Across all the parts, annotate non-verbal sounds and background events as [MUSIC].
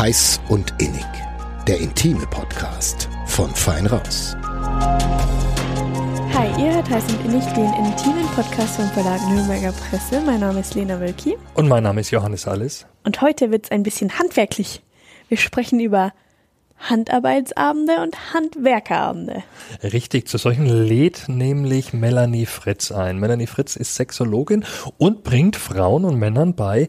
Heiß und Innig, der intime Podcast von Fein Raus. Hi, ihr hört Heiß und Innig, den intimen Podcast vom Verlag Nürnberger Presse. Mein Name ist Lena Wölki. Und mein Name ist Johannes Alles. Und heute wird es ein bisschen handwerklich. Wir sprechen über Handarbeitsabende und Handwerkerabende. Richtig, zu solchen lädt nämlich Melanie Fritz ein. Melanie Fritz ist Sexologin und bringt Frauen und Männern bei,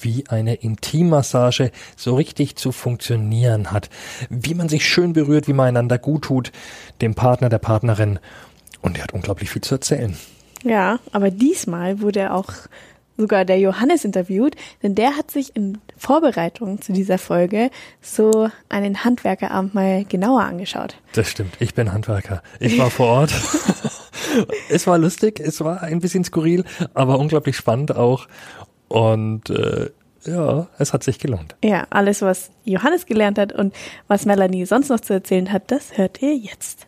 wie eine Intimmassage so richtig zu funktionieren hat, wie man sich schön berührt, wie man einander gut tut, dem Partner, der Partnerin. Und er hat unglaublich viel zu erzählen. Ja, aber diesmal wurde auch sogar der Johannes interviewt, denn der hat sich in Vorbereitung zu dieser Folge so einen Handwerkerabend mal genauer angeschaut. Das stimmt, ich bin Handwerker. Ich war vor Ort. [LAUGHS] es war lustig, es war ein bisschen skurril, aber unglaublich spannend auch. Und äh, ja, es hat sich gelohnt. Ja, alles, was Johannes gelernt hat und was Melanie sonst noch zu erzählen hat, das hört ihr jetzt.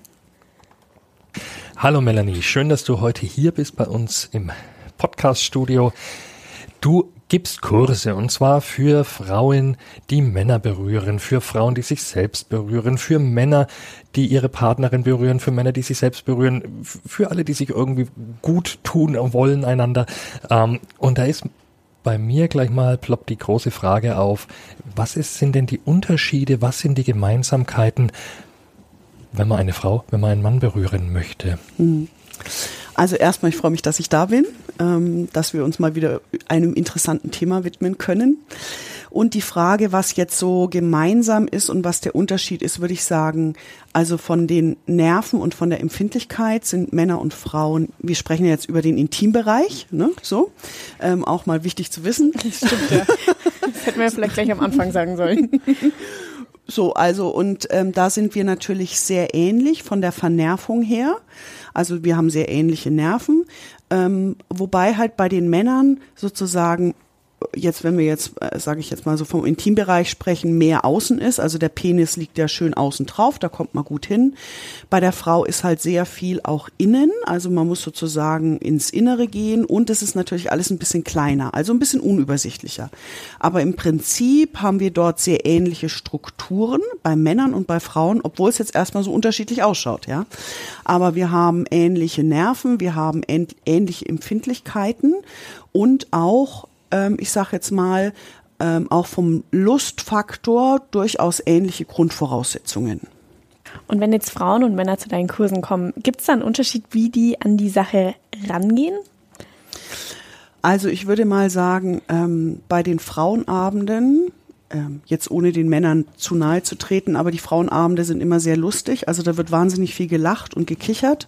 Hallo Melanie, schön, dass du heute hier bist bei uns im Podcast-Studio. Du gibst Kurse und zwar für Frauen, die Männer berühren, für Frauen, die sich selbst berühren, für Männer, die ihre Partnerin berühren, für Männer, die sich selbst berühren, für alle, die sich irgendwie gut tun wollen einander. Ähm, und da ist bei mir gleich mal ploppt die große Frage auf, was ist, sind denn die Unterschiede, was sind die Gemeinsamkeiten, wenn man eine Frau, wenn man einen Mann berühren möchte? Hm. Also erstmal, ich freue mich, dass ich da bin, ähm, dass wir uns mal wieder einem interessanten Thema widmen können. Und die Frage, was jetzt so gemeinsam ist und was der Unterschied ist, würde ich sagen, also von den Nerven und von der Empfindlichkeit sind Männer und Frauen, wir sprechen jetzt über den Intimbereich, ne, so, ähm, auch mal wichtig zu wissen. Das stimmt, ja. Das hätten wir vielleicht gleich am Anfang sagen sollen. [LAUGHS] So, also und ähm, da sind wir natürlich sehr ähnlich von der Vernervung her. Also wir haben sehr ähnliche Nerven, ähm, wobei halt bei den Männern sozusagen jetzt, wenn wir jetzt, äh, sage ich jetzt mal so vom Intimbereich sprechen, mehr außen ist. Also der Penis liegt ja schön außen drauf, da kommt man gut hin. Bei der Frau ist halt sehr viel auch innen, also man muss sozusagen ins Innere gehen und es ist natürlich alles ein bisschen kleiner, also ein bisschen unübersichtlicher. Aber im Prinzip haben wir dort sehr ähnliche Strukturen bei Männern und bei Frauen, obwohl es jetzt erstmal so unterschiedlich ausschaut, ja. Aber wir haben ähnliche Nerven, wir haben ähnliche Empfindlichkeiten und auch ähm, ich sage jetzt mal, ähm, auch vom Lustfaktor durchaus ähnliche Grundvoraussetzungen. Und wenn jetzt Frauen und Männer zu deinen Kursen kommen, gibt es da einen Unterschied, wie die an die Sache rangehen? Also ich würde mal sagen, ähm, bei den Frauenabenden, ähm, jetzt ohne den Männern zu nahe zu treten, aber die Frauenabende sind immer sehr lustig. Also da wird wahnsinnig viel gelacht und gekichert.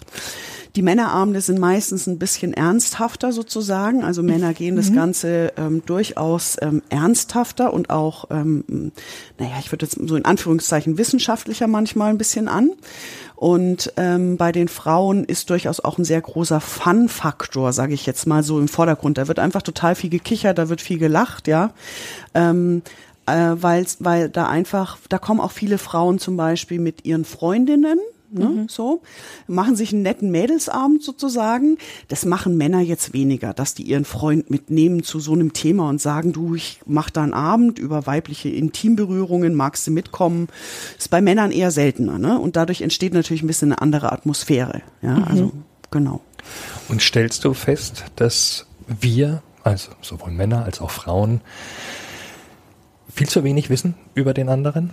Die Männerabende sind meistens ein bisschen ernsthafter sozusagen. Also Männer gehen das mhm. Ganze ähm, durchaus ähm, ernsthafter und auch, ähm, naja, ich würde jetzt so in Anführungszeichen wissenschaftlicher manchmal ein bisschen an. Und ähm, bei den Frauen ist durchaus auch ein sehr großer Fun-Faktor, sage ich jetzt mal so im Vordergrund. Da wird einfach total viel gekichert, da wird viel gelacht, ja. Ähm, äh, weil, weil da einfach, da kommen auch viele Frauen zum Beispiel mit ihren Freundinnen Ne, mhm. So machen sich einen netten Mädelsabend sozusagen. Das machen Männer jetzt weniger, dass die ihren Freund mitnehmen zu so einem Thema und sagen, du, ich mach da einen Abend über weibliche Intimberührungen, magst du mitkommen? Ist bei Männern eher seltener, ne? Und dadurch entsteht natürlich ein bisschen eine andere Atmosphäre. Ja, mhm. also genau. Und stellst du fest, dass wir, also sowohl Männer als auch Frauen, viel zu wenig wissen über den anderen?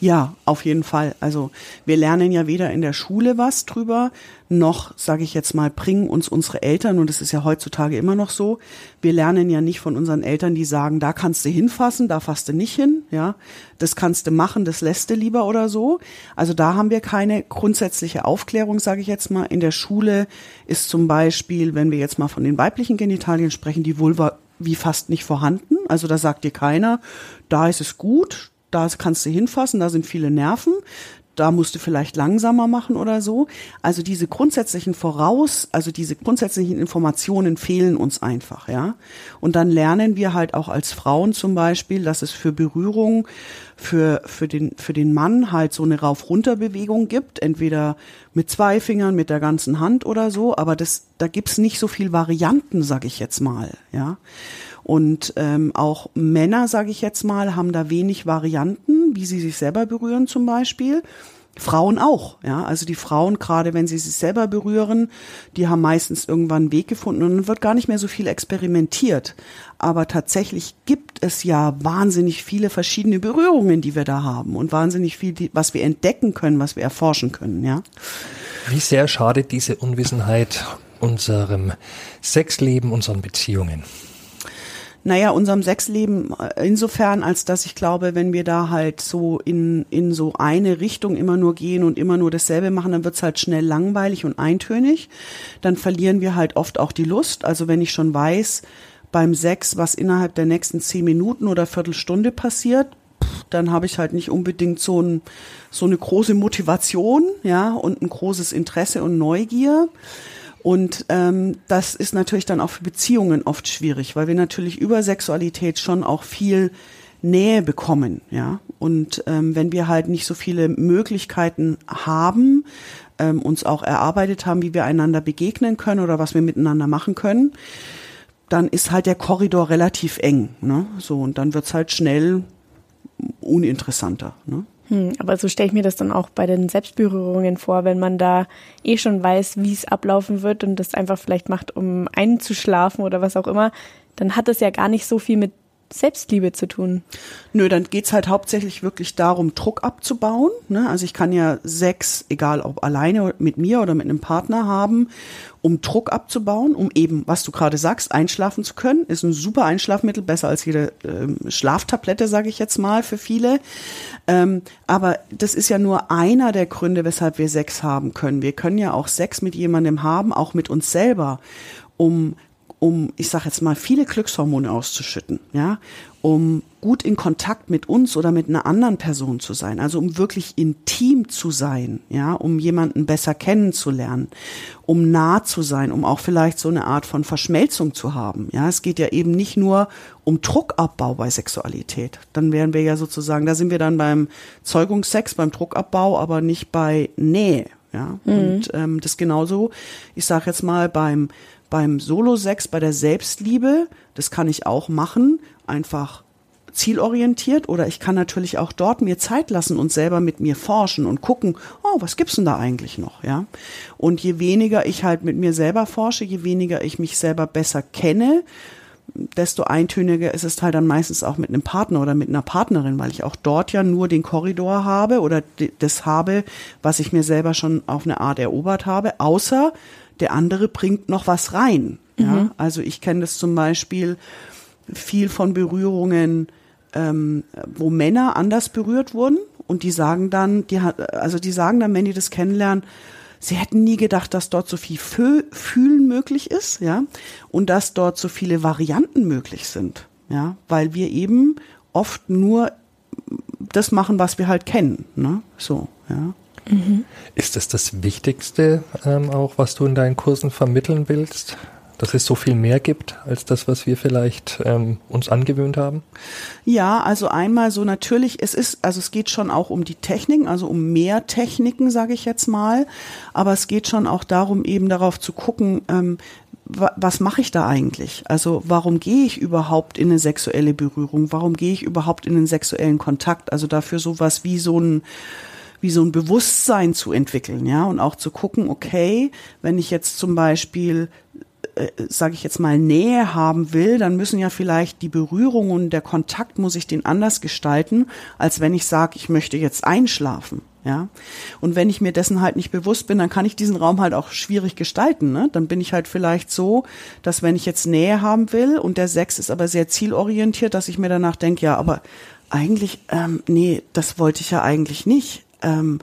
Ja, auf jeden Fall. Also wir lernen ja weder in der Schule was drüber, noch, sage ich jetzt mal, bringen uns unsere Eltern, und es ist ja heutzutage immer noch so, wir lernen ja nicht von unseren Eltern, die sagen, da kannst du hinfassen, da fasst du nicht hin, ja, das kannst du machen, das lässt du lieber oder so. Also da haben wir keine grundsätzliche Aufklärung, sage ich jetzt mal. In der Schule ist zum Beispiel, wenn wir jetzt mal von den weiblichen Genitalien sprechen, die Vulva wie fast nicht vorhanden. Also da sagt dir keiner, da ist es gut, da kannst du hinfassen, da sind viele Nerven, da musst du vielleicht langsamer machen oder so. Also diese grundsätzlichen Voraus, also diese grundsätzlichen Informationen fehlen uns einfach, ja. Und dann lernen wir halt auch als Frauen zum Beispiel, dass es für Berührung für, für den, für den Mann halt so eine Rauf-Runter-Bewegung gibt, entweder mit zwei Fingern, mit der ganzen Hand oder so, aber das, da gibt's nicht so viel Varianten, sag ich jetzt mal, ja. Und ähm, auch Männer, sage ich jetzt mal, haben da wenig Varianten, wie sie sich selber berühren zum Beispiel. Frauen auch, ja. Also die Frauen, gerade wenn sie sich selber berühren, die haben meistens irgendwann einen Weg gefunden und dann wird gar nicht mehr so viel experimentiert. Aber tatsächlich gibt es ja wahnsinnig viele verschiedene Berührungen, die wir da haben und wahnsinnig viel, was wir entdecken können, was wir erforschen können, ja. Wie sehr schadet diese Unwissenheit unserem Sexleben, unseren Beziehungen? Naja, unserem Sexleben äh, insofern, als dass ich glaube, wenn wir da halt so in, in so eine Richtung immer nur gehen und immer nur dasselbe machen, dann wird's halt schnell langweilig und eintönig. Dann verlieren wir halt oft auch die Lust. Also wenn ich schon weiß, beim Sex, was innerhalb der nächsten zehn Minuten oder Viertelstunde passiert, dann habe ich halt nicht unbedingt so, ein, so eine große Motivation, ja, und ein großes Interesse und Neugier. Und ähm, das ist natürlich dann auch für Beziehungen oft schwierig, weil wir natürlich über Sexualität schon auch viel Nähe bekommen, ja. Und ähm, wenn wir halt nicht so viele Möglichkeiten haben, ähm, uns auch erarbeitet haben, wie wir einander begegnen können oder was wir miteinander machen können, dann ist halt der Korridor relativ eng, ne? So und dann wird's halt schnell uninteressanter, ne? Hm, aber so stelle ich mir das dann auch bei den Selbstberührungen vor, wenn man da eh schon weiß, wie es ablaufen wird und das einfach vielleicht macht, um einzuschlafen oder was auch immer, dann hat das ja gar nicht so viel mit Selbstliebe zu tun. Nö, dann geht's halt hauptsächlich wirklich darum, Druck abzubauen. Ne? Also ich kann ja Sex, egal ob alleine mit mir oder mit einem Partner haben, um Druck abzubauen, um eben, was du gerade sagst, einschlafen zu können. Ist ein super Einschlafmittel, besser als jede ähm, Schlaftablette, sage ich jetzt mal, für viele. Ähm, aber das ist ja nur einer der Gründe, weshalb wir Sex haben können. Wir können ja auch Sex mit jemandem haben, auch mit uns selber, um um, ich sage jetzt mal, viele Glückshormone auszuschütten, ja, um gut in Kontakt mit uns oder mit einer anderen Person zu sein, also um wirklich intim zu sein, ja, um jemanden besser kennenzulernen, um nah zu sein, um auch vielleicht so eine Art von Verschmelzung zu haben, ja. Es geht ja eben nicht nur um Druckabbau bei Sexualität. Dann wären wir ja sozusagen, da sind wir dann beim Zeugungssex, beim Druckabbau, aber nicht bei Nähe, ja. Mhm. Und ähm, das genauso, ich sage jetzt mal beim beim Solo-Sex, bei der Selbstliebe, das kann ich auch machen, einfach zielorientiert oder ich kann natürlich auch dort mir Zeit lassen und selber mit mir forschen und gucken, oh, was gibt's denn da eigentlich noch, ja? Und je weniger ich halt mit mir selber forsche, je weniger ich mich selber besser kenne, desto eintöniger ist es halt dann meistens auch mit einem Partner oder mit einer Partnerin, weil ich auch dort ja nur den Korridor habe oder das habe, was ich mir selber schon auf eine Art erobert habe, außer der andere bringt noch was rein. Ja? Mhm. Also ich kenne das zum Beispiel viel von Berührungen, ähm, wo Männer anders berührt wurden und die sagen dann, die also die sagen dann, wenn die das kennenlernen, sie hätten nie gedacht, dass dort so viel Fö Fühlen möglich ist, ja, und dass dort so viele Varianten möglich sind, ja, weil wir eben oft nur das machen, was wir halt kennen, ne, so, ja. Ist das das Wichtigste ähm, auch, was du in deinen Kursen vermitteln willst? Dass es so viel mehr gibt als das, was wir vielleicht ähm, uns angewöhnt haben? Ja, also einmal so natürlich, es ist, also es geht schon auch um die Techniken, also um mehr Techniken, sage ich jetzt mal. Aber es geht schon auch darum, eben darauf zu gucken, ähm, was mache ich da eigentlich? Also warum gehe ich überhaupt in eine sexuelle Berührung? Warum gehe ich überhaupt in einen sexuellen Kontakt? Also dafür sowas wie so ein wie so ein Bewusstsein zu entwickeln, ja, und auch zu gucken, okay, wenn ich jetzt zum Beispiel äh, sage ich jetzt mal, Nähe haben will, dann müssen ja vielleicht die Berührung und der Kontakt muss ich den anders gestalten, als wenn ich sage, ich möchte jetzt einschlafen. Ja. Und wenn ich mir dessen halt nicht bewusst bin, dann kann ich diesen Raum halt auch schwierig gestalten. Ne? Dann bin ich halt vielleicht so, dass wenn ich jetzt Nähe haben will und der Sex ist aber sehr zielorientiert, dass ich mir danach denke, ja, aber eigentlich, ähm, nee, das wollte ich ja eigentlich nicht ähm,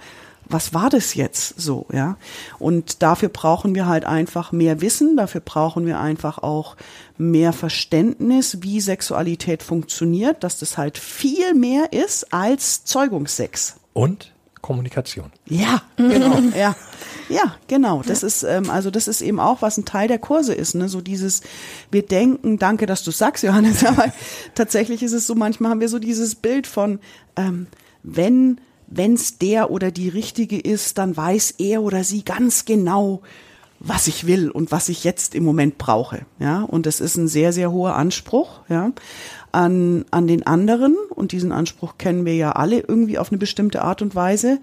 was war das jetzt so, ja? Und dafür brauchen wir halt einfach mehr Wissen, dafür brauchen wir einfach auch mehr Verständnis, wie Sexualität funktioniert, dass das halt viel mehr ist als Zeugungssex. Und Kommunikation. Ja, genau, [LAUGHS] ja. Ja, genau. Das ist ähm, also das ist eben auch was ein Teil der Kurse ist, ne? So dieses wir denken, danke, dass du sagst, Johannes, [LAUGHS] aber tatsächlich ist es so manchmal haben wir so dieses Bild von ähm, wenn wenn es der oder die richtige ist, dann weiß er oder sie ganz genau, was ich will und was ich jetzt im Moment brauche. Ja, und das ist ein sehr, sehr hoher Anspruch, ja, an, an den anderen. Und diesen Anspruch kennen wir ja alle irgendwie auf eine bestimmte Art und Weise.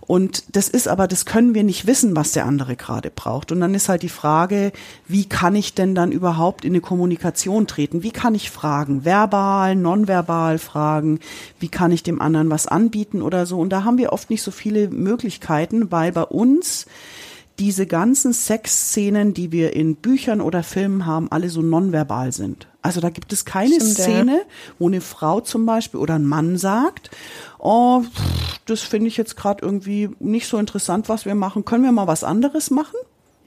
Und das ist aber, das können wir nicht wissen, was der andere gerade braucht. Und dann ist halt die Frage, wie kann ich denn dann überhaupt in eine Kommunikation treten? Wie kann ich fragen? Verbal, nonverbal fragen? Wie kann ich dem anderen was anbieten oder so? Und da haben wir oft nicht so viele Möglichkeiten, weil bei uns diese ganzen Sexszenen, die wir in Büchern oder Filmen haben, alle so nonverbal sind. Also da gibt es keine Stimmt, ja. Szene, wo eine Frau zum Beispiel oder ein Mann sagt, oh, das finde ich jetzt gerade irgendwie nicht so interessant, was wir machen. Können wir mal was anderes machen?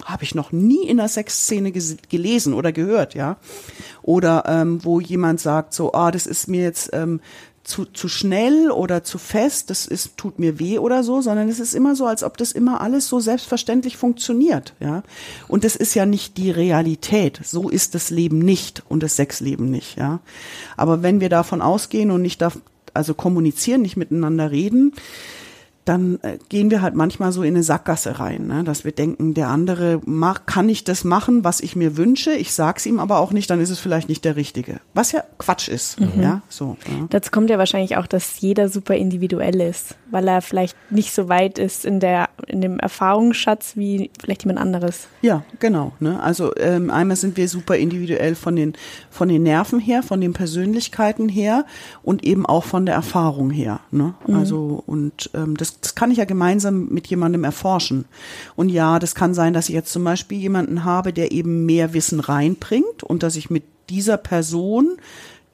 Habe ich noch nie in der Sexszene gelesen oder gehört, ja. Oder ähm, wo jemand sagt so, ah, das ist mir jetzt ähm, zu, zu schnell oder zu fest, das ist, tut mir weh oder so, sondern es ist immer so, als ob das immer alles so selbstverständlich funktioniert, ja. Und das ist ja nicht die Realität. So ist das Leben nicht und das Sexleben nicht, ja. Aber wenn wir davon ausgehen und nicht da, also kommunizieren, nicht miteinander reden, dann äh, gehen wir halt manchmal so in eine Sackgasse rein, ne? dass wir denken, der andere mag, kann nicht das machen, was ich mir wünsche, ich sag's ihm aber auch nicht, dann ist es vielleicht nicht der Richtige. Was ja Quatsch ist, ja, so. Ja. Dazu kommt ja wahrscheinlich auch, dass jeder super individuell ist, weil er vielleicht nicht so weit ist in der in dem Erfahrungsschatz wie vielleicht jemand anderes. Ja, genau. Ne? Also ähm, einmal sind wir super individuell von den von den Nerven her, von den Persönlichkeiten her und eben auch von der Erfahrung her. Ne? Also und ähm, das, das kann ich ja gemeinsam mit jemandem erforschen. Und ja, das kann sein, dass ich jetzt zum Beispiel jemanden habe, der eben mehr Wissen reinbringt und dass ich mit dieser Person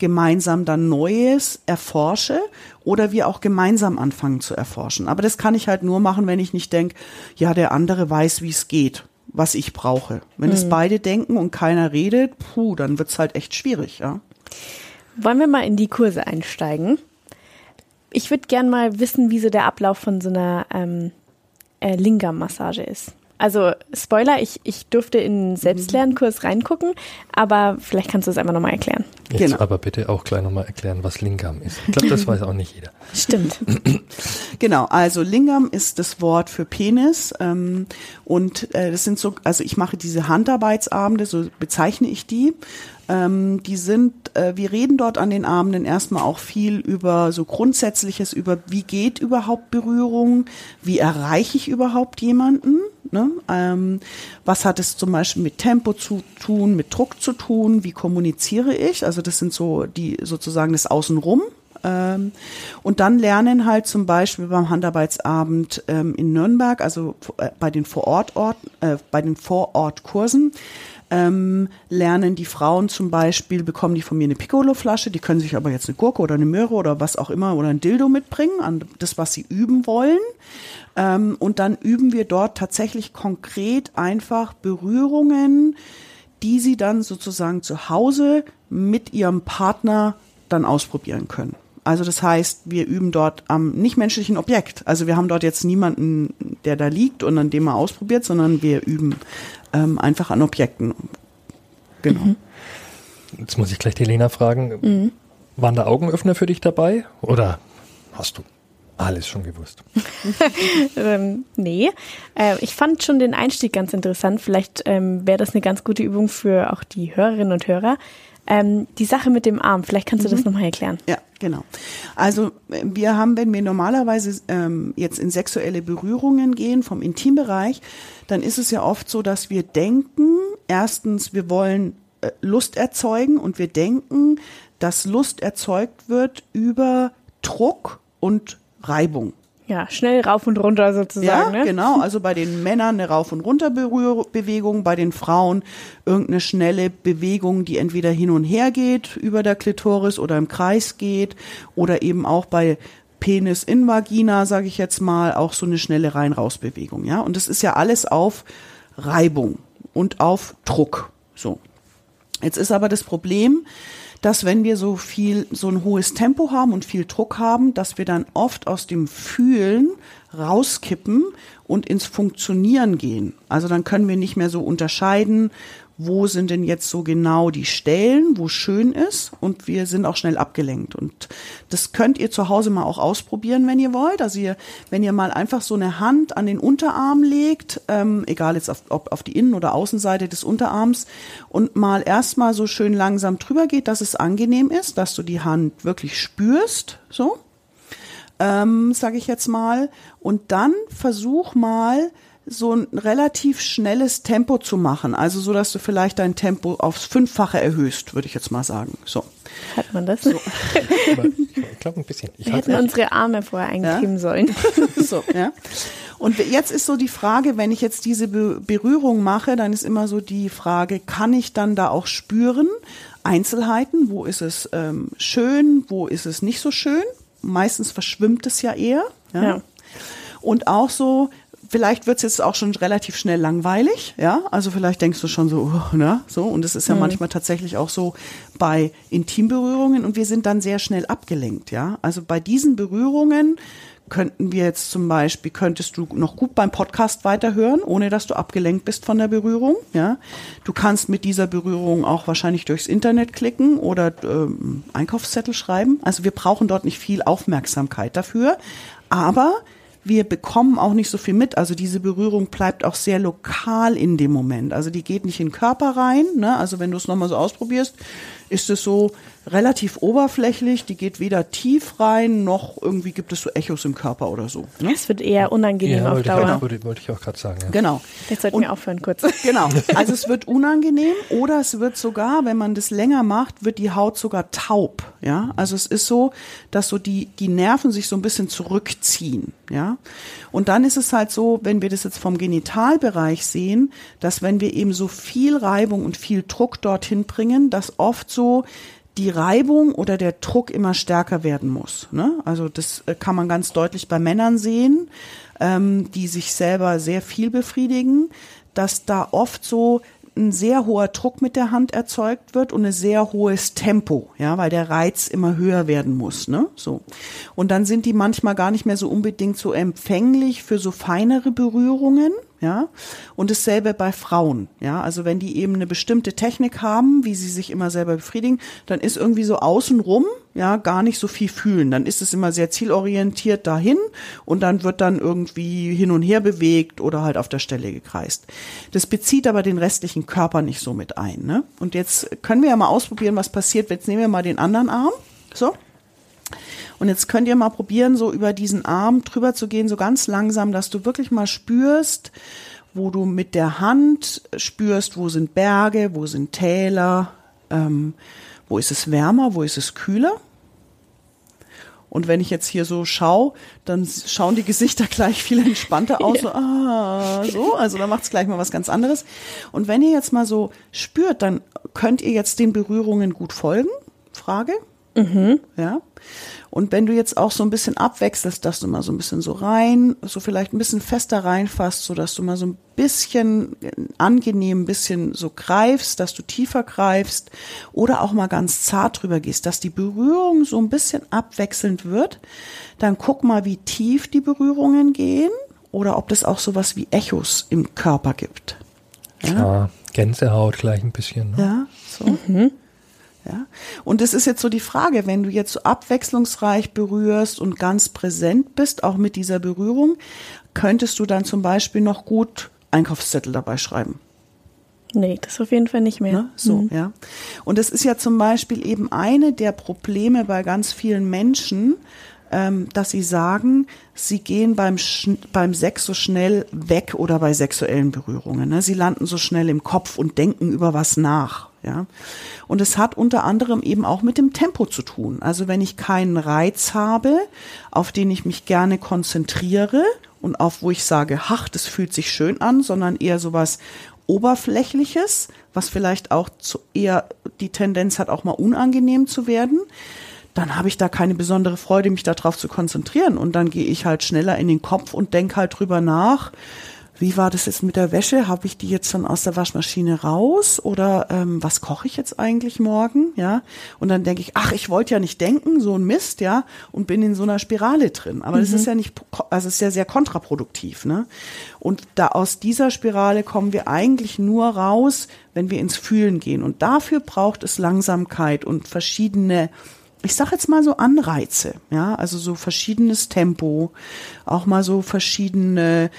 gemeinsam dann Neues erforsche oder wir auch gemeinsam anfangen zu erforschen. Aber das kann ich halt nur machen, wenn ich nicht denke, ja, der andere weiß, wie es geht, was ich brauche. Wenn es beide denken und keiner redet, puh, dann wird's halt echt schwierig, ja. Wollen wir mal in die Kurse einsteigen? Ich würde gern mal wissen, wie so der Ablauf von so einer ähm, äh, Lingam-Massage ist. Also Spoiler, ich, ich durfte in einen Selbstlernkurs reingucken, aber vielleicht kannst du es einfach nochmal erklären. Jetzt Genau. aber bitte auch gleich nochmal erklären, was Lingam ist. Ich glaube, das weiß auch nicht jeder. [LAUGHS] Stimmt. [CLEARS THROAT] Genau, also Lingam ist das Wort für Penis ähm, und äh, das sind so, also ich mache diese Handarbeitsabende, so bezeichne ich die. Ähm, die sind, äh, wir reden dort an den Abenden erstmal auch viel über so Grundsätzliches, über wie geht überhaupt Berührung, wie erreiche ich überhaupt jemanden, ne? ähm, was hat es zum Beispiel mit Tempo zu tun, mit Druck zu tun, wie kommuniziere ich, also das sind so die sozusagen das Außenrum, ähm, und dann lernen halt zum Beispiel beim Handarbeitsabend ähm, in Nürnberg, also äh, bei den Vorortort, äh, bei den Vorortkursen, ähm, lernen die Frauen zum Beispiel, bekommen die von mir eine Piccolo-Flasche, die können sich aber jetzt eine Gurke oder eine Möhre oder was auch immer oder ein Dildo mitbringen, an das, was sie üben wollen. Ähm, und dann üben wir dort tatsächlich konkret einfach Berührungen, die sie dann sozusagen zu Hause mit ihrem Partner dann ausprobieren können. Also das heißt, wir üben dort am nichtmenschlichen Objekt. Also wir haben dort jetzt niemanden, der da liegt und an dem man ausprobiert, sondern wir üben ähm, einfach an Objekten. Genau. Jetzt muss ich gleich die Lena fragen. Waren da Augenöffner für dich dabei? Oder hast du alles schon gewusst? [LAUGHS] ähm, nee. Äh, ich fand schon den Einstieg ganz interessant. Vielleicht ähm, wäre das eine ganz gute Übung für auch die Hörerinnen und Hörer. Ähm, die Sache mit dem Arm, vielleicht kannst du das nochmal erklären. Ja, genau. Also äh, wir haben, wenn wir normalerweise ähm, jetzt in sexuelle Berührungen gehen vom Intimbereich, dann ist es ja oft so, dass wir denken, erstens, wir wollen äh, Lust erzeugen und wir denken, dass Lust erzeugt wird über Druck und Reibung. Ja, schnell rauf und runter sozusagen. Ja, ne? genau. Also bei den Männern eine Rauf- und Runterbewegung, bei den Frauen irgendeine schnelle Bewegung, die entweder hin und her geht über der Klitoris oder im Kreis geht oder eben auch bei Penis in Vagina, sage ich jetzt mal, auch so eine schnelle Rein-Raus-Bewegung. Ja, und das ist ja alles auf Reibung und auf Druck. So. Jetzt ist aber das Problem, dass wenn wir so viel, so ein hohes Tempo haben und viel Druck haben, dass wir dann oft aus dem Fühlen rauskippen und ins Funktionieren gehen. Also dann können wir nicht mehr so unterscheiden, wo sind denn jetzt so genau die Stellen, wo schön ist und wir sind auch schnell abgelenkt. Und das könnt ihr zu Hause mal auch ausprobieren, wenn ihr wollt. Also ihr, wenn ihr mal einfach so eine Hand an den Unterarm legt, ähm, egal jetzt auf, ob auf die Innen- oder Außenseite des Unterarms und mal erstmal so schön langsam drüber geht, dass es angenehm ist, dass du die Hand wirklich spürst, so, ähm, sage ich jetzt mal. Und dann versuch mal, so ein relativ schnelles Tempo zu machen. Also so, dass du vielleicht dein Tempo aufs Fünffache erhöhst, würde ich jetzt mal sagen. So. Hat man das? So. [LAUGHS] ich glaube ein bisschen. Ich Wir hätten unsere Arme vorher eincremen ja? sollen. [LAUGHS] so, ja. Und jetzt ist so die Frage, wenn ich jetzt diese Be Berührung mache, dann ist immer so die Frage, kann ich dann da auch spüren Einzelheiten? Wo ist es ähm, schön? Wo ist es nicht so schön? Meistens verschwimmt es ja eher. Ja. ja. Und auch so, vielleicht wird's jetzt auch schon relativ schnell langweilig, ja. Also vielleicht denkst du schon so, oh, ne, so. Und es ist ja mhm. manchmal tatsächlich auch so bei Intimberührungen und wir sind dann sehr schnell abgelenkt, ja. Also bei diesen Berührungen könnten wir jetzt zum Beispiel, könntest du noch gut beim Podcast weiterhören, ohne dass du abgelenkt bist von der Berührung. Ja, du kannst mit dieser Berührung auch wahrscheinlich durchs Internet klicken oder ähm, Einkaufszettel schreiben. Also wir brauchen dort nicht viel Aufmerksamkeit dafür, aber wir bekommen auch nicht so viel mit. Also diese Berührung bleibt auch sehr lokal in dem Moment. Also die geht nicht in den Körper rein. Ne? Also wenn du es nochmal so ausprobierst, ist es so relativ oberflächlich, die geht weder tief rein, noch irgendwie gibt es so Echos im Körper oder so. Ne? Es wird eher unangenehm ja, auf Dauer. Ich, genau. wollte, wollte ich auch gerade sagen. Ja. Genau. Jetzt sollten wir aufhören kurz. [LAUGHS] Genau. Also es wird unangenehm oder es wird sogar, wenn man das länger macht, wird die Haut sogar taub. Ja, also es ist so, dass so die, die Nerven sich so ein bisschen zurückziehen. Ja, und dann ist es halt so, wenn wir das jetzt vom Genitalbereich sehen, dass wenn wir eben so viel Reibung und viel Druck dorthin bringen, dass oft so die Reibung oder der Druck immer stärker werden muss. Ne? Also das äh, kann man ganz deutlich bei Männern sehen, ähm, die sich selber sehr viel befriedigen, dass da oft so ein sehr hoher Druck mit der Hand erzeugt wird und ein sehr hohes Tempo, ja, weil der Reiz immer höher werden muss, ne, so. Und dann sind die manchmal gar nicht mehr so unbedingt so empfänglich für so feinere Berührungen, ja. Und dasselbe bei Frauen, ja. Also wenn die eben eine bestimmte Technik haben, wie sie sich immer selber befriedigen, dann ist irgendwie so außenrum, ja, gar nicht so viel fühlen. Dann ist es immer sehr zielorientiert dahin und dann wird dann irgendwie hin und her bewegt oder halt auf der Stelle gekreist. Das bezieht aber den restlichen Körper nicht so mit ein, ne. Und jetzt können wir ja mal ausprobieren, was passiert. Jetzt nehmen wir mal den anderen Arm, so. Und jetzt könnt ihr mal probieren, so über diesen Arm drüber zu gehen, so ganz langsam, dass du wirklich mal spürst, wo du mit der Hand spürst, wo sind Berge, wo sind Täler, ähm, wo ist es wärmer, wo ist es kühler. Und wenn ich jetzt hier so schaue, dann schauen die Gesichter gleich viel entspannter aus. Ja. [LAUGHS] So, ah, so, also da macht es gleich mal was ganz anderes. Und wenn ihr jetzt mal so spürt, dann könnt ihr jetzt den Berührungen gut folgen. Frage. Mhm. Ja. Und wenn du jetzt auch so ein bisschen abwechselst, dass du mal so ein bisschen so rein, so vielleicht ein bisschen fester reinfasst, so dass du mal so ein bisschen angenehm ein bisschen so greifst, dass du tiefer greifst oder auch mal ganz zart drüber gehst, dass die Berührung so ein bisschen abwechselnd wird, dann guck mal, wie tief die Berührungen gehen oder ob das auch sowas wie Echos im Körper gibt. Ja, ja Gänsehaut gleich ein bisschen. Ne? Ja, so. Mhm. Ja? Und es ist jetzt so die Frage, wenn du jetzt so abwechslungsreich berührst und ganz präsent bist, auch mit dieser Berührung, könntest du dann zum Beispiel noch gut Einkaufszettel dabei schreiben. Nee, das auf jeden Fall nicht mehr. Ne? So, mhm. ja. Und es ist ja zum Beispiel eben eine der Probleme bei ganz vielen Menschen, ähm, dass sie sagen, sie gehen beim, beim Sex so schnell weg oder bei sexuellen Berührungen. Ne? Sie landen so schnell im Kopf und denken über was nach. Ja. Und es hat unter anderem eben auch mit dem Tempo zu tun. Also wenn ich keinen Reiz habe, auf den ich mich gerne konzentriere und auf wo ich sage, ach, das fühlt sich schön an, sondern eher sowas Oberflächliches, was vielleicht auch zu eher die Tendenz hat, auch mal unangenehm zu werden, dann habe ich da keine besondere Freude, mich darauf zu konzentrieren. Und dann gehe ich halt schneller in den Kopf und denke halt drüber nach, wie war das jetzt mit der Wäsche? Habe ich die jetzt schon aus der Waschmaschine raus oder ähm, was koche ich jetzt eigentlich morgen? Ja, und dann denke ich, ach, ich wollte ja nicht denken, so ein Mist, ja, und bin in so einer Spirale drin. Aber mhm. das ist ja nicht, also es ist ja sehr kontraproduktiv, ne? Und da aus dieser Spirale kommen wir eigentlich nur raus, wenn wir ins Fühlen gehen. Und dafür braucht es Langsamkeit und verschiedene ich sag jetzt mal so Anreize, ja, also so verschiedenes Tempo, auch mal so verschiedene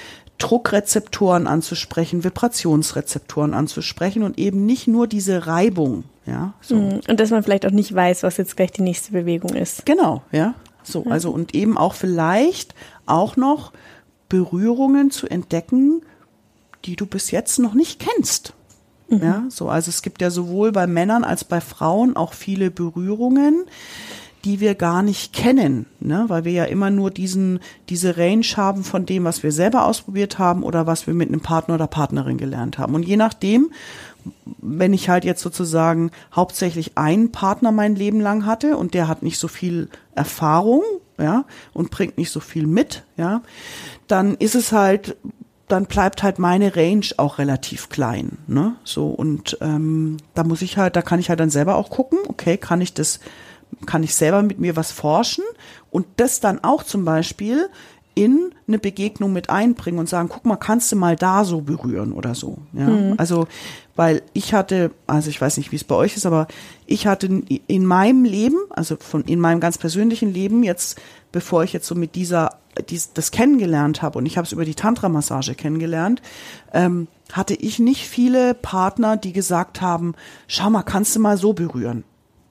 Druckrezeptoren anzusprechen, Vibrationsrezeptoren anzusprechen und eben nicht nur diese Reibung, ja. So. Mhm. Und dass man vielleicht auch nicht weiß, was jetzt gleich die nächste Bewegung ist. Genau, ja. So, also und eben auch vielleicht auch noch Berührungen zu entdecken, die du bis jetzt noch nicht kennst. Mhm. Ja, so, also es gibt ja sowohl bei Männern als bei Frauen auch viele Berührungen, die wir gar nicht kennen, ne? weil wir ja immer nur diesen, diese Range haben von dem, was wir selber ausprobiert haben oder was wir mit einem Partner oder Partnerin gelernt haben. Und je nachdem, wenn ich halt jetzt sozusagen hauptsächlich einen Partner mein Leben lang hatte und der hat nicht so viel Erfahrung, ja, und bringt nicht so viel mit, ja, dann ist es halt dann bleibt halt meine Range auch relativ klein. Ne? So, und ähm, da muss ich halt, da kann ich halt dann selber auch gucken, okay, kann ich das, kann ich selber mit mir was forschen und das dann auch zum Beispiel in eine Begegnung mit einbringen und sagen, guck mal, kannst du mal da so berühren oder so. Ja? Mhm. Also, weil ich hatte, also ich weiß nicht, wie es bei euch ist, aber ich hatte in meinem Leben, also von in meinem ganz persönlichen Leben jetzt, bevor ich jetzt so mit dieser dies, das kennengelernt habe und ich habe es über die Tantra-Massage kennengelernt, ähm, hatte ich nicht viele Partner, die gesagt haben, schau mal, kannst du mal so berühren.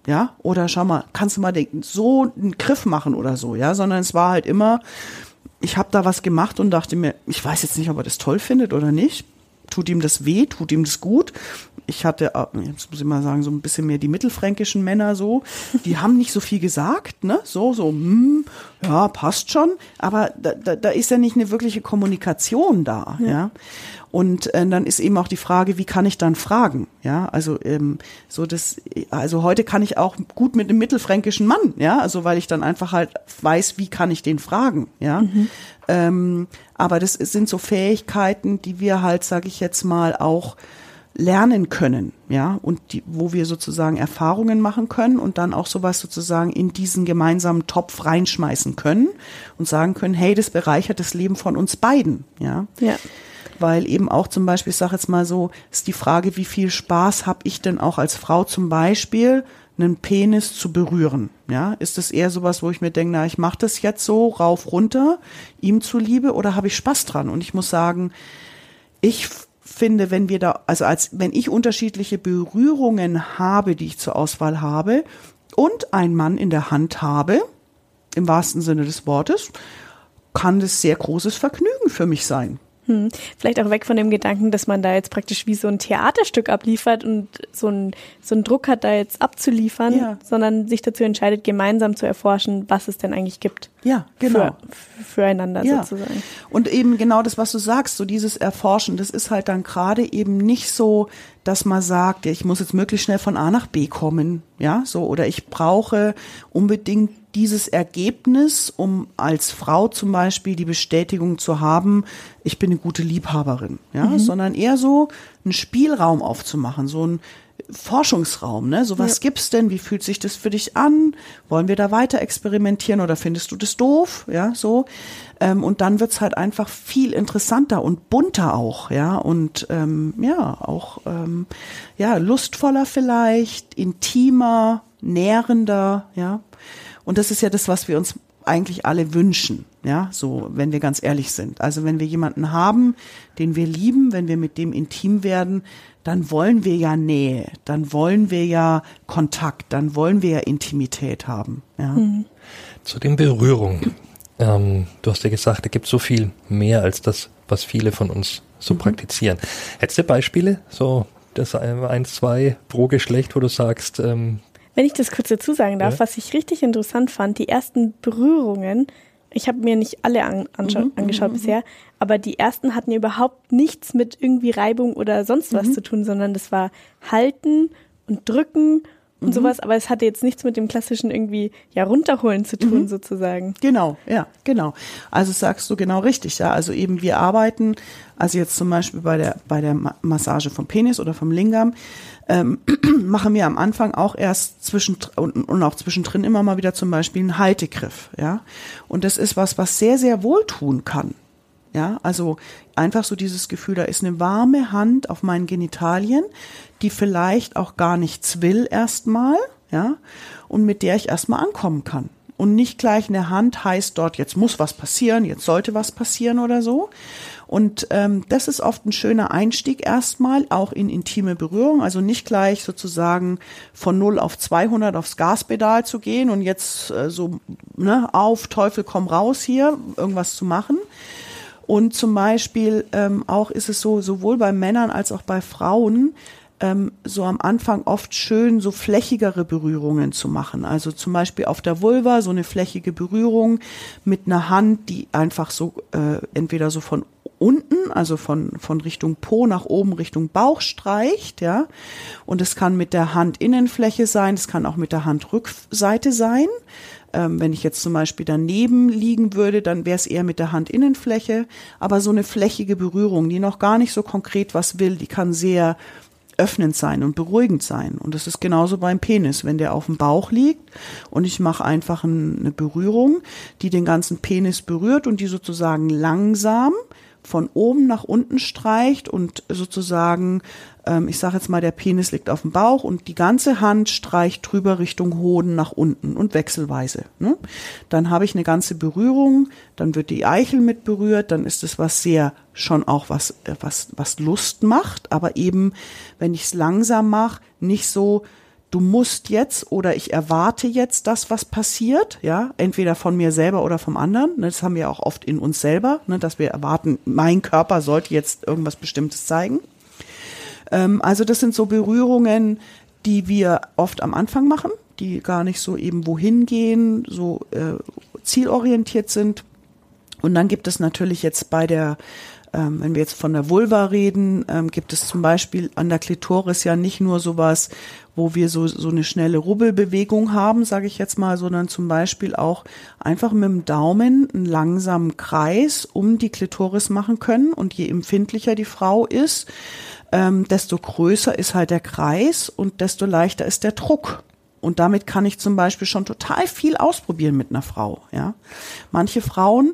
Ja, oder schau mal, kannst du mal den, so einen Griff machen oder so, ja, sondern es war halt immer, ich habe da was gemacht und dachte mir, ich weiß jetzt nicht, ob er das toll findet oder nicht. Tut ihm das weh, tut ihm das gut? ich hatte, äh, jetzt muss ich mal sagen, so ein bisschen mehr die mittelfränkischen Männer so, die haben nicht so viel gesagt, ne? So, so, hm, ja, passt schon, aber da, da, da ist ja nicht eine wirkliche Kommunikation da, ja. ja? Und äh, dann ist eben auch die Frage, wie kann ich dann fragen? Ja, also ähm, so das, also heute kann ich auch gut mit einem mittelfränkischen Mann, ja, also weil ich dann einfach halt weiß, wie kann ich den fragen, ja. Mhm. Ähm, aber das sind so Fähigkeiten, die wir halt, sage ich jetzt mal, auch lernen können, ja, und die, wo wir sozusagen Erfahrungen machen können und dann auch sowas sozusagen in diesen gemeinsamen Topf reinschmeißen können und sagen können, hey, das bereichert das Leben von uns beiden, ja. Ja. Weil eben auch zum Beispiel, ich sage jetzt mal so, ist die Frage, wie viel Spaß habe ich denn auch als Frau zum Beispiel, einen Penis zu berühren, ja? Ist das eher sowas, wo ich mir denke, na, ich mache das jetzt so rauf runter, ihm zuliebe, oder habe ich Spaß dran? Und ich muss sagen, ich finde, wenn wir da, also als wenn ich unterschiedliche Berührungen habe, die ich zur Auswahl habe und einen Mann in der Hand habe, im wahrsten Sinne des Wortes, kann das sehr großes Vergnügen für mich sein. Hm. Vielleicht auch weg von dem Gedanken, dass man da jetzt praktisch wie so ein Theaterstück abliefert und so ein, so ein Druck hat, da jetzt abzuliefern, ja. sondern sich dazu entscheidet, gemeinsam zu erforschen, was es denn eigentlich gibt. Ja, genau. Für, füreinander ja. sozusagen. Und eben genau das, was du sagst, so dieses Erforschen, das ist halt dann gerade eben nicht so, dass man sagt, ich muss jetzt möglichst schnell von A nach B kommen, ja, so, oder ich brauche unbedingt dieses Ergebnis, um als Frau zum Beispiel die Bestätigung zu haben, ich bin eine gute Liebhaberin, ja, mhm. sondern eher so einen Spielraum aufzumachen, so ein Forschungsraum, ne? So was ja. gibt's denn? Wie fühlt sich das für dich an? Wollen wir da weiter experimentieren oder findest du das doof? Ja, so. Ähm, und dann wird's halt einfach viel interessanter und bunter auch, ja, und ähm, ja, auch ähm, ja, lustvoller vielleicht, intimer, nährender, ja. Und das ist ja das, was wir uns eigentlich alle wünschen, ja, so, wenn wir ganz ehrlich sind. Also wenn wir jemanden haben, den wir lieben, wenn wir mit dem intim werden, dann wollen wir ja Nähe, dann wollen wir ja Kontakt, dann wollen wir ja Intimität haben, ja. Mhm. Zu den Berührungen. Ähm, du hast ja gesagt, da gibt es so viel mehr als das, was viele von uns so mhm. praktizieren. Hättest du Beispiele, so das eins, zwei pro Geschlecht, wo du sagst, ähm, wenn ich das kurz dazu sagen darf, ja. was ich richtig interessant fand, die ersten Berührungen, ich habe mir nicht alle an, mhm, mhm, angeschaut mhm, bisher, aber die ersten hatten überhaupt nichts mit irgendwie Reibung oder sonst was mhm. zu tun, sondern das war halten und drücken und Mhm. sowas, aber es hatte jetzt nichts mit dem klassischen irgendwie ja runterholen zu tun Mhm. sozusagen. Genau, ja, genau. Also sagst du genau richtig, ja. Also eben wir arbeiten, also jetzt zum Beispiel bei der bei der Ma- Massage vom Penis oder vom Lingam, ähm, [CLEARS THROAT] machen wir am Anfang auch erst zwischen und, und auch zwischendrin immer mal wieder zum Beispiel einen Haltegriff, ja. Und das ist was, was sehr sehr wohltun kann. Ja, also einfach so dieses Gefühl, da ist eine warme Hand auf meinen Genitalien, die vielleicht auch gar nichts will erstmal, ja, und mit der ich erstmal ankommen kann. Und nicht gleich eine Hand heißt dort, jetzt muss was passieren, jetzt sollte was passieren oder so. Und ähm, das ist oft ein schöner Einstieg erstmal, auch in intime Berührung. Also nicht gleich sozusagen von 0 auf 200 aufs Gaspedal zu gehen und jetzt äh, so ne, auf Teufel komm raus hier, irgendwas zu machen. Und zum Beispiel ähm, auch ist es so, sowohl bei Männern als auch bei Frauen, ähm, so am Anfang oft schön, so flächigere Berührungen zu machen. Also zum Beispiel auf der Vulva so eine flächige Berührung mit einer Hand, die einfach so äh, entweder so von unten, also von, von Richtung Po nach oben Richtung Bauch streicht, ja. Und es kann mit der Handinnenfläche sein, es kann auch mit der Handrückseite sein. Ähm, wenn ich jetzt zum Beispiel daneben liegen würde, dann wäre es eher mit der Handinnenfläche. Aber so eine flächige Berührung, die noch gar nicht so konkret was will, die kann sehr öffnend sein und beruhigend sein. Und das ist genauso beim Penis, wenn der auf dem Bauch liegt und ich mache einfach ein, eine Berührung, die den ganzen Penis berührt und die sozusagen langsam von oben nach unten streicht und sozusagen, ähm, ich sage jetzt mal, der Penis liegt auf dem Bauch und die ganze Hand streicht drüber Richtung Hoden nach unten und wechselweise. Ne? Dann habe ich eine ganze Berührung, dann wird die Eichel mit berührt, dann ist es was sehr schon auch was äh, was was Lust macht, aber eben wenn ich es langsam mache, nicht so du musst jetzt oder ich erwarte jetzt das, was passiert, ja, entweder von mir selber oder vom anderen. Ne, Das haben wir auch oft in uns selber, ne, dass wir erwarten, mein Körper sollte jetzt irgendwas Bestimmtes zeigen. Ähm, also das sind so Berührungen, die wir oft am Anfang machen, die gar nicht so eben wohin gehen, so äh, zielorientiert sind. Und dann gibt es natürlich jetzt bei der ähm, wenn wir jetzt von der Vulva reden, ähm, gibt es zum Beispiel an der Klitoris ja nicht nur sowas, wo wir so, so eine schnelle Rubbelbewegung haben, sage ich jetzt mal, sondern zum Beispiel auch einfach mit dem Daumen einen langsamen Kreis um die Klitoris machen können. Und je empfindlicher die Frau ist, ähm, desto größer ist halt der Kreis und desto leichter ist der Druck. Und damit kann ich zum Beispiel schon total viel ausprobieren mit einer Frau. Ja, manche Frauen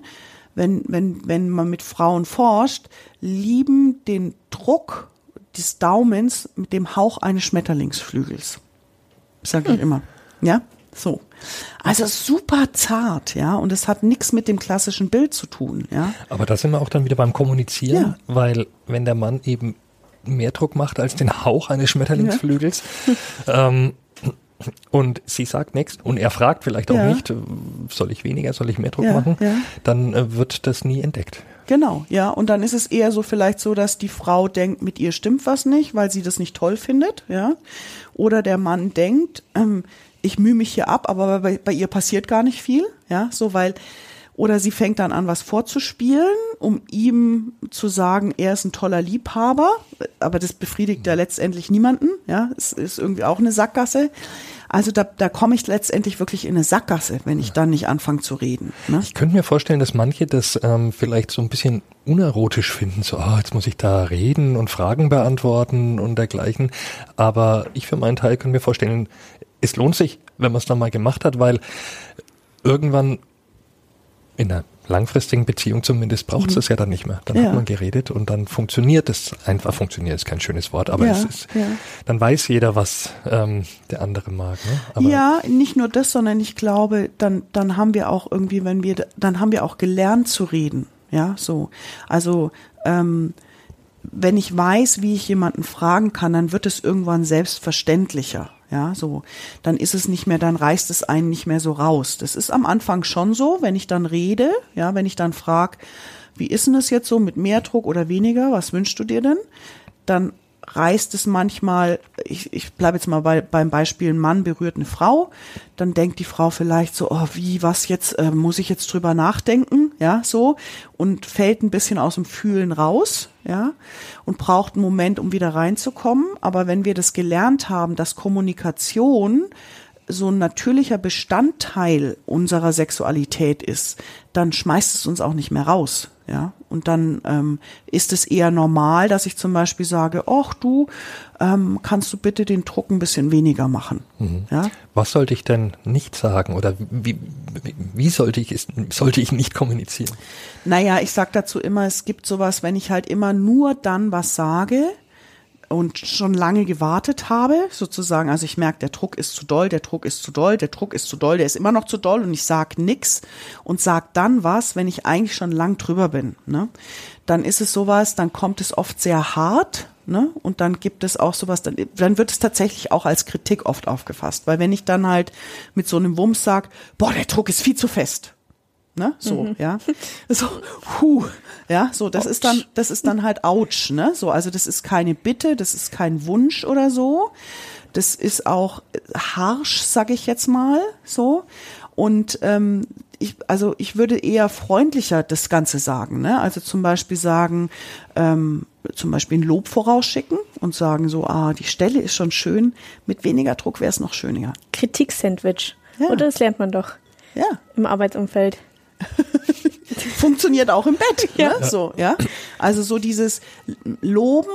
wenn, wenn, wenn man mit Frauen forscht, lieben den Druck des Daumens mit dem Hauch eines Schmetterlingsflügels. Sage ich immer. Ja, so. Also super zart, ja, und es hat nichts mit dem klassischen Bild zu tun, ja. Aber da sind wir auch dann wieder beim Kommunizieren, Ja. weil wenn der Mann eben mehr Druck macht als den Hauch eines Schmetterlingsflügels, [LAUGHS] ähm, und sie sagt nichts und er fragt vielleicht auch Ja. nicht, äh, soll ich weniger, soll ich mehr Druck Ja, machen, ja. dann äh, wird das nie entdeckt. Genau, ja. Und dann ist es eher so vielleicht so, dass die Frau denkt, mit ihr stimmt was nicht, weil sie das nicht toll findet, ja. Oder der Mann denkt, ähm, ich mühe mich hier ab, aber bei, bei ihr passiert gar nicht viel, ja. So, weil, oder sie fängt dann an, was vorzuspielen, um ihm zu sagen, er ist ein toller Liebhaber, aber das befriedigt ja letztendlich niemanden, ja. Es ist irgendwie auch eine Sackgasse. Also da, da komme ich letztendlich wirklich in eine Sackgasse, wenn ich dann nicht anfange zu reden. Ne? Ich könnte mir vorstellen, dass manche das ähm, vielleicht so ein bisschen unerotisch finden, so, ah, jetzt muss ich da reden und Fragen beantworten und dergleichen. Aber ich für meinen Teil kann mir vorstellen, es lohnt sich, wenn man es dann mal gemacht hat, weil irgendwann in einer langfristigen Beziehung zumindest braucht es das ja dann nicht mehr. Dann Mhm. Ja. hat man geredet und dann funktioniert es einfach. Funktioniert ist kein schönes Wort, aber Ja, es ist, ja. dann weiß jeder, was ähm, der andere mag. Ne? Ja, nicht nur das, sondern ich glaube, dann, dann haben wir auch irgendwie, wenn wir, dann haben wir auch gelernt zu reden. Ja, so. Also, ähm, wenn ich weiß, wie ich jemanden fragen kann, dann wird es irgendwann selbstverständlicher. Ja, so. Dann ist es nicht mehr, dann reißt es einen nicht mehr so raus. Das ist am Anfang schon so, wenn ich dann rede, ja, wenn ich dann frage, wie ist denn das jetzt so mit mehr Druck oder weniger? Was wünschst du dir denn? Dann reißt es manchmal, ich, ich bleibe jetzt mal bei, beim Beispiel, ein Mann berührt eine Frau, dann denkt die Frau vielleicht so, oh, wie, was jetzt, äh, muss ich jetzt drüber nachdenken? Ja, so, und fällt ein bisschen aus dem Fühlen raus, ja, und braucht einen Moment, um wieder reinzukommen. Aber wenn wir das gelernt haben, dass Kommunikation so ein natürlicher Bestandteil unserer Sexualität ist, dann schmeißt es uns auch nicht mehr raus. Ja, und dann ähm, ist es eher normal, dass ich zum Beispiel sage, ach du, ähm, kannst du bitte den Druck ein bisschen weniger machen. Mhm. Ja? Was sollte ich denn nicht sagen oder wie, wie, wie sollte ich es, sollte ich nicht kommunizieren? Naja, ich sag dazu immer, es gibt sowas, wenn ich halt immer nur dann was sage, und schon lange gewartet habe, sozusagen, also ich merke, der Druck ist zu doll, der Druck ist zu doll, der Druck ist zu doll, der ist immer noch zu doll und ich sag nix und sag dann was, wenn ich eigentlich schon lang drüber bin. Ne? Dann ist es sowas, dann kommt es oft sehr hart, ne? Und dann gibt es auch sowas, dann, dann wird es tatsächlich auch als Kritik oft aufgefasst. Weil wenn ich dann halt mit so einem Wumms sag, boah, der Druck ist viel zu fest, ne? So, mhm. ja. [LAUGHS] So, hu, ja, so, das ouch. ist dann, das ist dann halt ouch, ne? So, also das ist keine Bitte, das ist kein Wunsch oder so. Das ist auch harsch, sag ich jetzt mal, so. Und ähm, ich, also ich würde eher freundlicher das Ganze sagen, ne? Also zum Beispiel sagen, ähm, zum Beispiel ein Lob vorausschicken und sagen so, ah, die Stelle ist schon schön, mit weniger Druck wäre es noch schöner. Kritik-Sandwich. Ja. Oder das lernt man doch. Ja. Im Arbeitsumfeld. [LAUGHS] Funktioniert auch im Bett. Ja. Ne? So, ja. Also so dieses Loben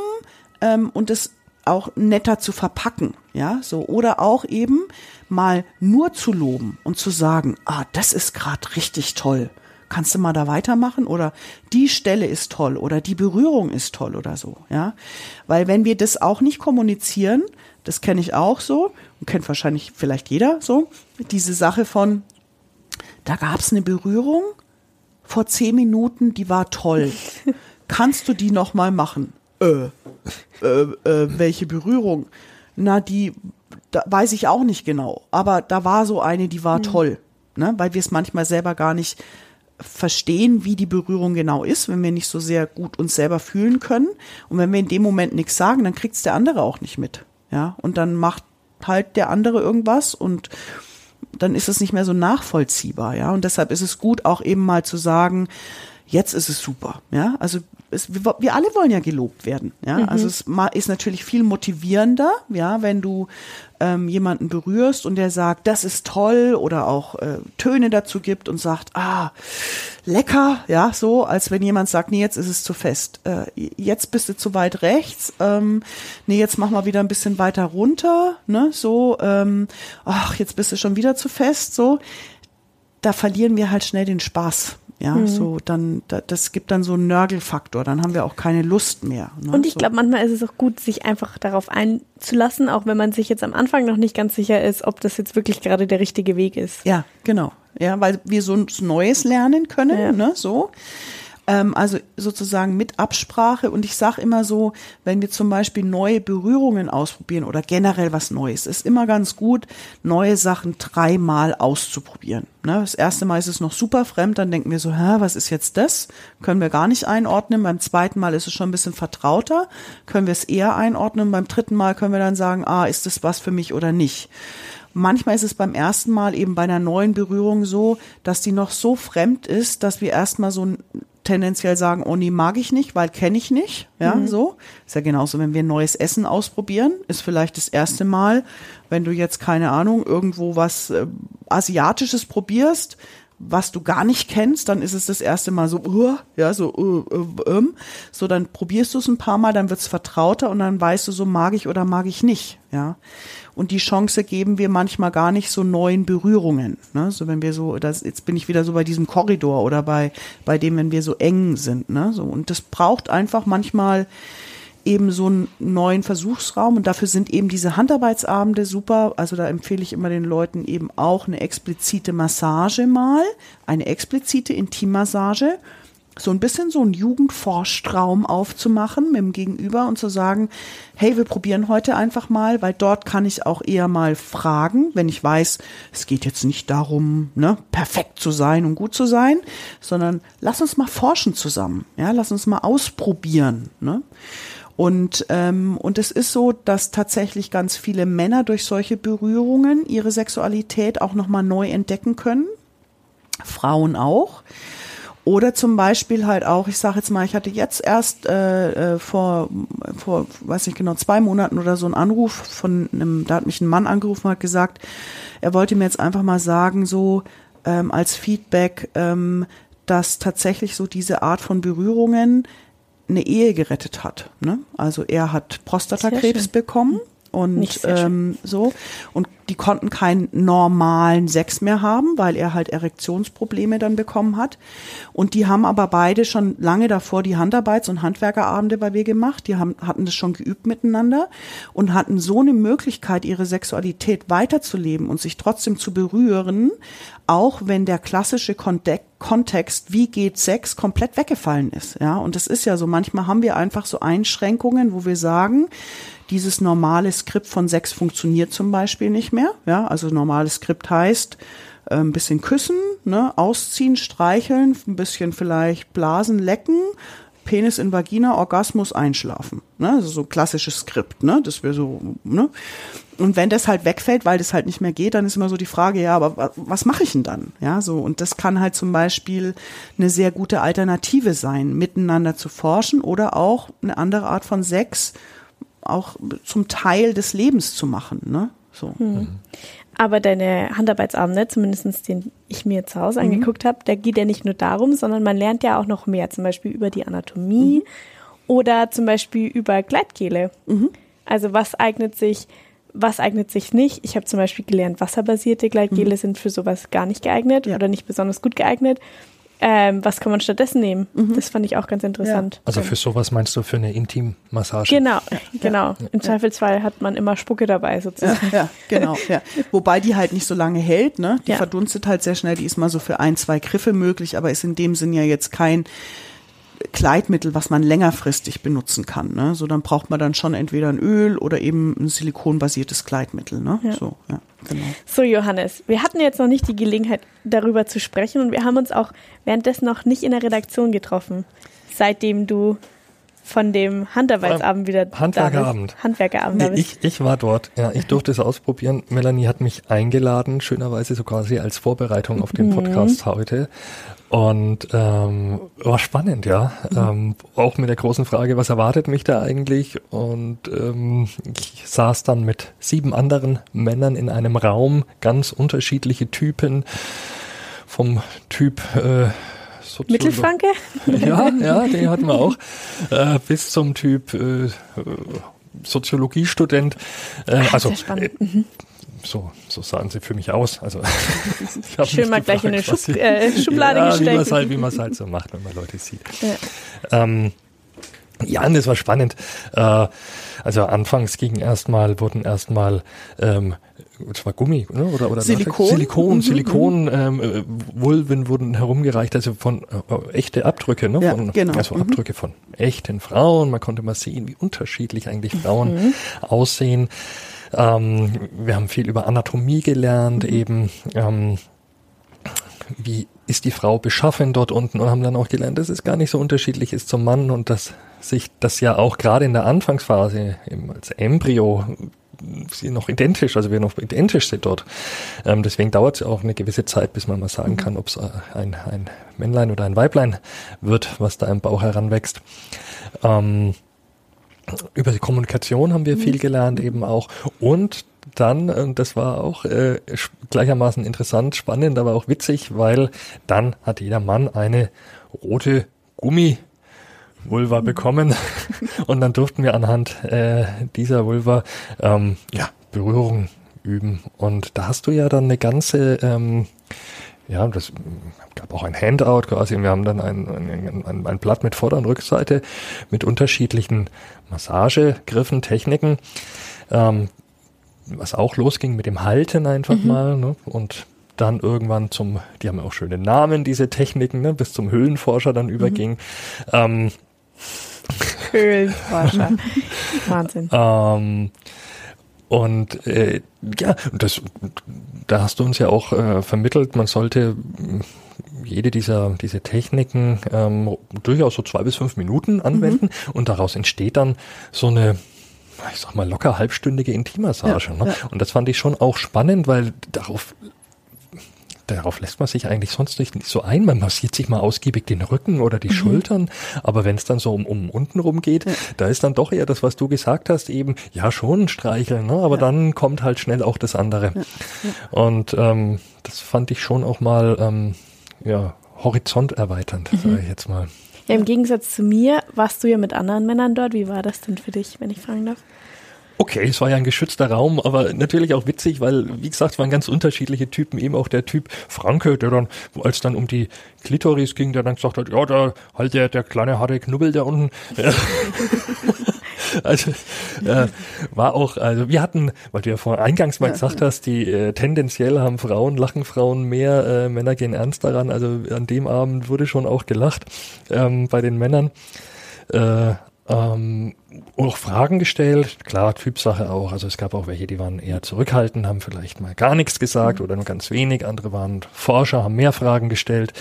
ähm, und es auch netter zu verpacken, ja, so oder auch eben mal nur zu loben und zu sagen, ah, das ist gerade richtig toll. Kannst du mal da weitermachen oder die Stelle ist toll oder die Berührung ist toll oder so, ja? Weil wenn wir das auch nicht kommunizieren, das kenne ich auch so und kennt wahrscheinlich vielleicht jeder so, diese Sache von da gab es eine Berührung vor zehn Minuten, die war toll. [LAUGHS] Kannst du die noch mal machen? Äh, äh, äh, welche Berührung? Na, die da weiß ich auch nicht genau. Aber da war so eine, die war mhm. toll. Ne? Weil wir es manchmal selber gar nicht verstehen, wie die Berührung genau ist, wenn wir nicht so sehr gut uns selber fühlen können. Und wenn wir in dem Moment nichts sagen, dann kriegt es der andere auch nicht mit. Ja, und dann macht halt der andere irgendwas und dann ist es nicht mehr so nachvollziehbar, ja. Und deshalb ist es gut, auch eben mal zu sagen, jetzt ist es super, ja. Also es, wir alle wollen ja gelobt werden, ja. Mhm. Also es ist natürlich viel motivierender, ja, wenn du ähm, jemanden berührst und der sagt, das ist toll oder auch äh, Töne dazu gibt und sagt, ah, lecker, ja, so, als wenn jemand sagt, nee, jetzt ist es zu fest, äh, jetzt bist du zu weit rechts, ähm, nee, jetzt mach mal wieder ein bisschen weiter runter, ne, so, ähm, ach, jetzt bist du schon wieder zu fest, so, da verlieren wir halt schnell den Spaß. Ja, mhm. so dann, da, das gibt dann so einen Nörgelfaktor, dann haben wir auch keine Lust mehr. Ne? Und ich so. glaube, manchmal ist es auch gut, sich einfach darauf einzulassen, auch wenn man sich jetzt am Anfang noch nicht ganz sicher ist, ob das jetzt wirklich gerade der richtige Weg ist. Ja, genau. Ja, weil wir so ein Neues lernen können, ja. ne, so. Ähm, also sozusagen mit Absprache. Und ich sage immer so, wenn wir zum Beispiel neue Berührungen ausprobieren oder generell was Neues, ist immer ganz gut, neue Sachen dreimal auszuprobieren. Ne? Das erste Mal ist es noch super fremd, dann denken wir so, hä, was ist jetzt das? Können wir gar nicht einordnen. Beim zweiten Mal ist es schon ein bisschen vertrauter, können wir es eher einordnen. Beim dritten Mal können wir dann sagen, ah, ist das was für mich oder nicht. Manchmal ist es beim ersten Mal eben bei einer neuen Berührung so, dass die noch so fremd ist, dass wir erstmal so tendenziell sagen, oh nee, mag ich nicht, weil kenne ich nicht. Ja, mhm. so. Ist ja genauso, wenn wir neues Essen ausprobieren, ist vielleicht das erste Mal, wenn du jetzt, keine Ahnung, irgendwo was äh, Asiatisches probierst, was du gar nicht kennst, dann ist es das erste Mal so, uh, ja, so, uh, uh, um. so dann probierst du es ein paar Mal, dann wird's vertrauter und dann weißt du so, mag ich oder mag ich nicht, ja. Und die Chance geben wir manchmal gar nicht so neuen Berührungen, ne? So wenn wir so, das, jetzt bin ich wieder so bei diesem Korridor oder bei, bei dem, wenn wir so eng sind, ne? So, und das braucht einfach manchmal eben so einen neuen Versuchsraum und dafür sind eben diese Handarbeitsabende super. Also da empfehle ich immer den Leuten eben auch eine explizite Massage mal, eine explizite Intimmassage, so ein bisschen so einen Jugendforschtraum aufzumachen mit dem Gegenüber und zu sagen, hey, wir probieren heute einfach mal, weil dort kann ich auch eher mal fragen, wenn ich weiß, es geht jetzt nicht darum, ne, perfekt zu sein und gut zu sein, sondern lass uns mal forschen zusammen, ja, lass uns mal ausprobieren, ne. Und, ähm, und es ist so, dass tatsächlich ganz viele Männer durch solche Berührungen ihre Sexualität auch nochmal neu entdecken können. Frauen auch. Oder zum Beispiel halt auch, ich sage jetzt mal, ich hatte jetzt erst äh, äh, vor, vor, weiß nicht genau, zwei Monaten oder so einen Anruf von einem, da hat mich ein Mann angerufen, hat gesagt, er wollte mir jetzt einfach mal sagen, so ähm, als Feedback, ähm, dass tatsächlich so diese Art von Berührungen eine Ehe gerettet hat. Ne? Also er hat Prostatakrebs bekommen und ähm, so und die konnten keinen normalen Sex mehr haben, weil er halt Erektionsprobleme dann bekommen hat. Und die haben aber beide schon lange davor die Handarbeits- und Handwerkerabende bei mir gemacht. Die haben, hatten das schon geübt miteinander und hatten so eine Möglichkeit, ihre Sexualität weiterzuleben und sich trotzdem zu berühren, auch wenn der klassische Kontext, wie geht Sex, komplett weggefallen ist. Ja, und das ist ja so. Manchmal haben wir einfach so Einschränkungen, wo wir sagen, dieses normale Skript von Sex funktioniert zum Beispiel nicht mehr. Ja, also normales Skript heißt, äh, ein bisschen küssen, ne, ausziehen, streicheln, ein bisschen vielleicht blasen, lecken, Penis in Vagina, Orgasmus, einschlafen. Ne? Also so klassisches Skript, ne? Das wäre so, ne? Und wenn das halt wegfällt, weil das halt nicht mehr geht, dann ist immer so die Frage, ja, aber was mache ich denn dann? Ja, so. Und das kann halt zum Beispiel eine sehr gute Alternative sein, miteinander zu forschen oder auch eine andere Art von Sex auch zum Teil des Lebens zu machen. Ne? So. Hm. Aber deine Handarbeitsabende, zumindest den ich mir zu Hause mhm. angeguckt habe, da geht ja nicht nur darum, sondern man lernt ja auch noch mehr, zum Beispiel über die Anatomie mhm. oder zum Beispiel über Gleitgele. Mhm. Also was eignet sich, was eignet sich nicht? Ich habe zum Beispiel gelernt, wasserbasierte Gleitgele mhm. sind für sowas gar nicht geeignet ja. oder nicht besonders gut geeignet. Ähm, was kann man stattdessen nehmen? Mhm. Das fand ich auch ganz interessant. Ja. Also für sowas meinst du für eine Intimmassage? Genau, genau. Ja. Im Zweifelsfall hat man immer Spucke dabei sozusagen. Ja, ja genau. Ja. Wobei die halt nicht so lange hält, ne? Die verdunstet halt sehr schnell. Die ist mal so für ein, zwei Griffe möglich, aber ist in dem Sinn ja jetzt kein Kleidmittel, was man längerfristig benutzen kann. Ne? So, dann braucht man dann schon entweder ein Öl oder eben ein silikonbasiertes Kleidmittel. Ne? Ja. So, ja, genau. so, Johannes, wir hatten jetzt noch nicht die Gelegenheit, darüber zu sprechen und wir haben uns auch währenddessen noch nicht in der Redaktion getroffen, seitdem du von dem Handarbeitsabend wieder Handwerkerabend. Handwerkerabend. Nee, ich, ich war dort. Ja, ich durfte es ausprobieren. Melanie hat mich eingeladen, schönerweise so quasi als Vorbereitung auf den mhm. Podcast mhm. heute. Und ähm, war spannend, ja. Mhm. Ähm, auch mit der großen Frage, was erwartet mich da eigentlich? Und ähm, ich saß dann mit sieben anderen Männern in einem Raum, ganz unterschiedliche Typen. Vom Typ äh, Soziolo Mittelfranke? Ja, ja, den hatten wir auch. Äh, bis zum Typ äh, Soziologiestudent. Äh, Ach, also mhm so, so sahen sie für mich aus. Also [LAUGHS] Schön mal gleich in eine Schub, äh, Schublade ja, gesteckt. Wie man es halt, halt so macht, wenn man Leute sieht. Ja, ähm, ja das war spannend. Äh, also anfangs ging erstmal, wurden erstmal ähm, das war Gummi, ne? oder, oder Silikon. Silikon, mhm. Silikon, ähm, äh, Vulven wurden herumgereicht, also von äh, echte Abdrücke, ne? Ja, von, genau. Also mhm. Abdrücke von echten Frauen. Man konnte mal sehen, wie unterschiedlich eigentlich Frauen mhm. aussehen. Ähm, wir haben viel über Anatomie gelernt, mhm. eben ähm, wie ist die Frau beschaffen dort unten und haben dann auch gelernt, dass es gar nicht so unterschiedlich ist zum Mann und dass sich das ja auch gerade in der Anfangsphase eben als Embryo sie noch identisch, also wir noch identisch sind dort. Ähm, deswegen dauert es auch eine gewisse Zeit, bis man mal sagen mhm. kann, ob es äh, ein, ein Männlein oder ein Weiblein wird, was da im Bauch heranwächst. Ähm, über die Kommunikation haben wir viel gelernt eben auch. Und dann, äh, das war auch äh, gleichermaßen interessant, spannend, aber auch witzig, weil dann hat jeder Mann eine rote Gummi Vulva bekommen [LAUGHS] und dann durften wir anhand äh, dieser Vulva ähm, ja, Berührung üben. Und da hast du ja dann eine ganze ähm, ja, das gab auch ein Handout quasi. Wir haben dann ein, ein, ein, ein Blatt mit Vorder- und Rückseite mit unterschiedlichen Massagegriffen, Techniken, ähm, was auch losging mit dem Halten einfach mhm. mal. Ne? Und dann irgendwann zum, die haben auch schöne Namen, diese Techniken, ne? bis zum Höhlenforscher dann überging. Mhm. Ähm, [LAUGHS] Höhlenforscher. [LAUGHS] Wahnsinn. Ähm, und äh, ja, das, da hast du uns ja auch äh, vermittelt, man sollte jede dieser diese Techniken ähm, durchaus so zwei bis fünf Minuten anwenden mhm. und daraus entsteht dann so eine ich sag mal locker halbstündige Intimmassage. Ja, ne? ja. Und das fand ich schon auch spannend, weil darauf darauf lässt man sich eigentlich sonst nicht so ein. Man massiert sich mal ausgiebig den Rücken oder die mhm. Schultern, aber wenn es dann so um, um unten rum geht, ja. da ist dann doch eher das, was du gesagt hast, eben, ja schon streicheln, ne? aber ja. dann kommt halt schnell auch das andere. Und ähm, das fand ich schon auch mal ähm, ja, horizont erweiternd, mhm. sage ich jetzt mal. Ja, im Gegensatz zu mir warst du ja mit anderen Männern dort. Wie war das denn für dich, wenn ich fragen darf? Okay, es war ja ein geschützter Raum, aber natürlich auch witzig, weil, wie gesagt, es waren ganz unterschiedliche Typen. Eben auch der Typ Franke, der dann, als dann um die Klitoris ging, der dann gesagt hat, ja, da halt der, der kleine harte Knubbel da unten. [LAUGHS] [LAUGHS] also äh, war auch, also wir hatten, weil du ja vorhin eingangs mal gesagt hast, die äh, tendenziell haben Frauen, lachen Frauen mehr, äh, Männer gehen ernst daran. Also an dem Abend wurde schon auch gelacht ähm, bei den Männern. Äh, ähm, auch Fragen gestellt, klar, Typsache auch. Also es gab auch welche, die waren eher zurückhaltend, haben vielleicht mal gar nichts gesagt oder nur ganz wenig. Andere waren Forscher, haben mehr Fragen gestellt.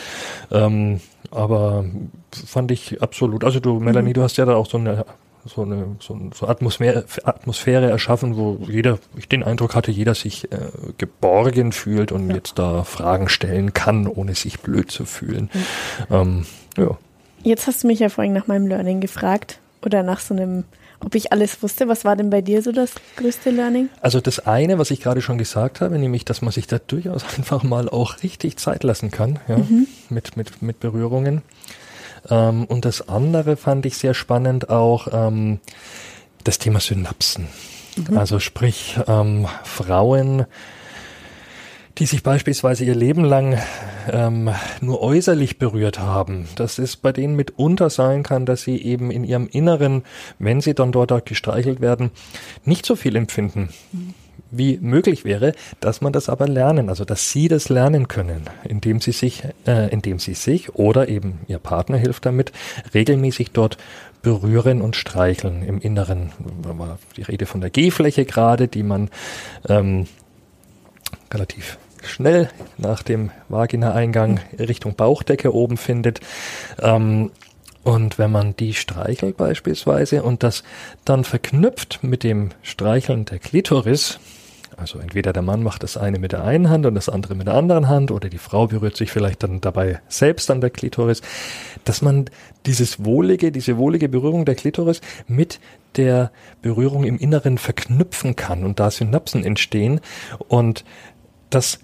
Ähm, aber fand ich absolut. Also du, Melanie, mhm. du hast ja da auch so eine so eine so, so Atmosphäre, Atmosphäre erschaffen, wo jeder, ich den Eindruck hatte, jeder sich äh, geborgen fühlt und ja. jetzt da Fragen stellen kann, ohne sich blöd zu fühlen. Mhm. Ähm, ja. Jetzt hast du mich ja vorhin nach meinem Learning gefragt oder nach so einem, ob ich alles wusste. Was war denn bei dir so das größte Learning? Also das eine, was ich gerade schon gesagt habe, nämlich, dass man sich da durchaus [LAUGHS] einfach mal auch richtig Zeit lassen kann, ja, mhm. mit, mit, mit Berührungen. Ähm, und das andere fand ich sehr spannend auch ähm, das Thema Synapsen. Mhm. Also sprich, ähm, Frauen die sich beispielsweise ihr Leben lang ähm, nur äußerlich berührt haben, dass es bei denen mitunter sein kann, dass sie eben in ihrem Inneren, wenn sie dann dort gestreichelt werden, nicht so viel empfinden. Wie möglich wäre, dass man das aber lernen, also dass sie das lernen können, indem sie sich, äh, indem sie sich oder eben ihr Partner hilft damit, regelmäßig dort berühren und streicheln im Inneren. War die Rede von der G-Fläche gerade, die man ähm, relativ schnell nach dem Vagina-Eingang Richtung Bauchdecke oben findet. Ähm, und wenn man die streichelt beispielsweise und das dann verknüpft mit dem Streicheln der Klitoris, also entweder der Mann macht das eine mit der einen Hand und das andere mit der anderen Hand oder die Frau berührt sich vielleicht dann dabei selbst an der Klitoris, dass man dieses wohlige, diese wohlige Berührung der Klitoris mit der Berührung im Inneren verknüpfen kann und da Synapsen entstehen und das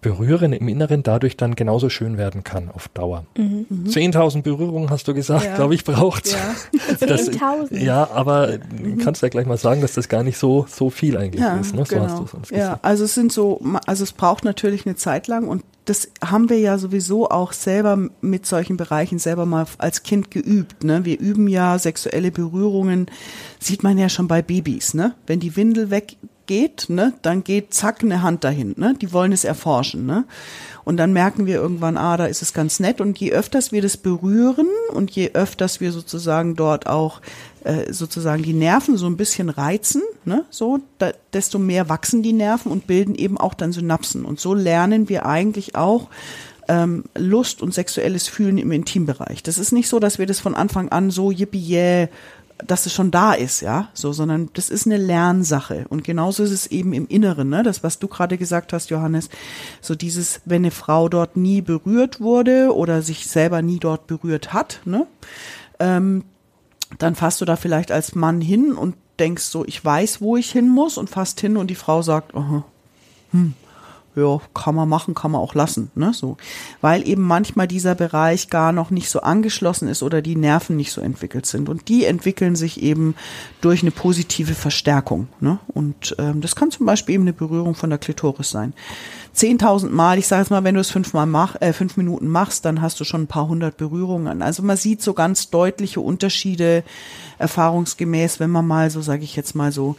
Berühren im Inneren dadurch dann genauso schön werden kann auf Dauer. Mhm. 10.000 mhm. Berührungen hast du gesagt, ja. glaube ich, braucht ja. [LAUGHS] 10.000? Ja, aber mhm. kannst ja gleich mal sagen, dass das gar nicht so, so viel eigentlich ja, ist. Ne? So genau. ja, also es sind so, also es braucht natürlich eine Zeit lang und das haben wir ja sowieso auch selber mit solchen Bereichen selber mal als Kind geübt. Ne? Wir üben ja sexuelle Berührungen, sieht man ja schon bei Babys. Ne? Wenn die Windel weg geht, ne, dann geht zack eine Hand dahin. Ne? Die wollen es erforschen. Ne? Und dann merken wir irgendwann, ah, da ist es ganz nett. Und je öfters wir das berühren und je öfters wir sozusagen dort auch äh, sozusagen die Nerven so ein bisschen reizen, ne, so, da, desto mehr wachsen die Nerven und bilden eben auch dann Synapsen. Und so lernen wir eigentlich auch ähm, Lust und sexuelles Fühlen im Intimbereich. Das ist nicht so, dass wir das von Anfang an so yippie yeah, dass es schon da ist, ja, so, sondern das ist eine Lernsache. Und genauso ist es eben im Inneren, ne, das, was du gerade gesagt hast, Johannes, so dieses, wenn eine Frau dort nie berührt wurde oder sich selber nie dort berührt hat, ne, ähm, dann fasst du da vielleicht als Mann hin und denkst so, ich weiß, wo ich hin muss und fasst hin und die Frau sagt, aha, hm, ja, kann man machen, kann man auch lassen, ne, so. Weil eben manchmal dieser Bereich gar noch nicht so angeschlossen ist oder die Nerven nicht so entwickelt sind. Und die entwickeln sich eben durch eine positive Verstärkung, ne. Und ähm, das kann zum Beispiel eben eine Berührung von der Klitoris sein. Zehntausend Mal, ich sage jetzt mal, wenn du es fünfmal mach, äh, fünf Minuten machst, dann hast du schon ein paar hundert Berührungen. Also man sieht so ganz deutliche Unterschiede erfahrungsgemäß, wenn man mal so, sage ich jetzt mal so,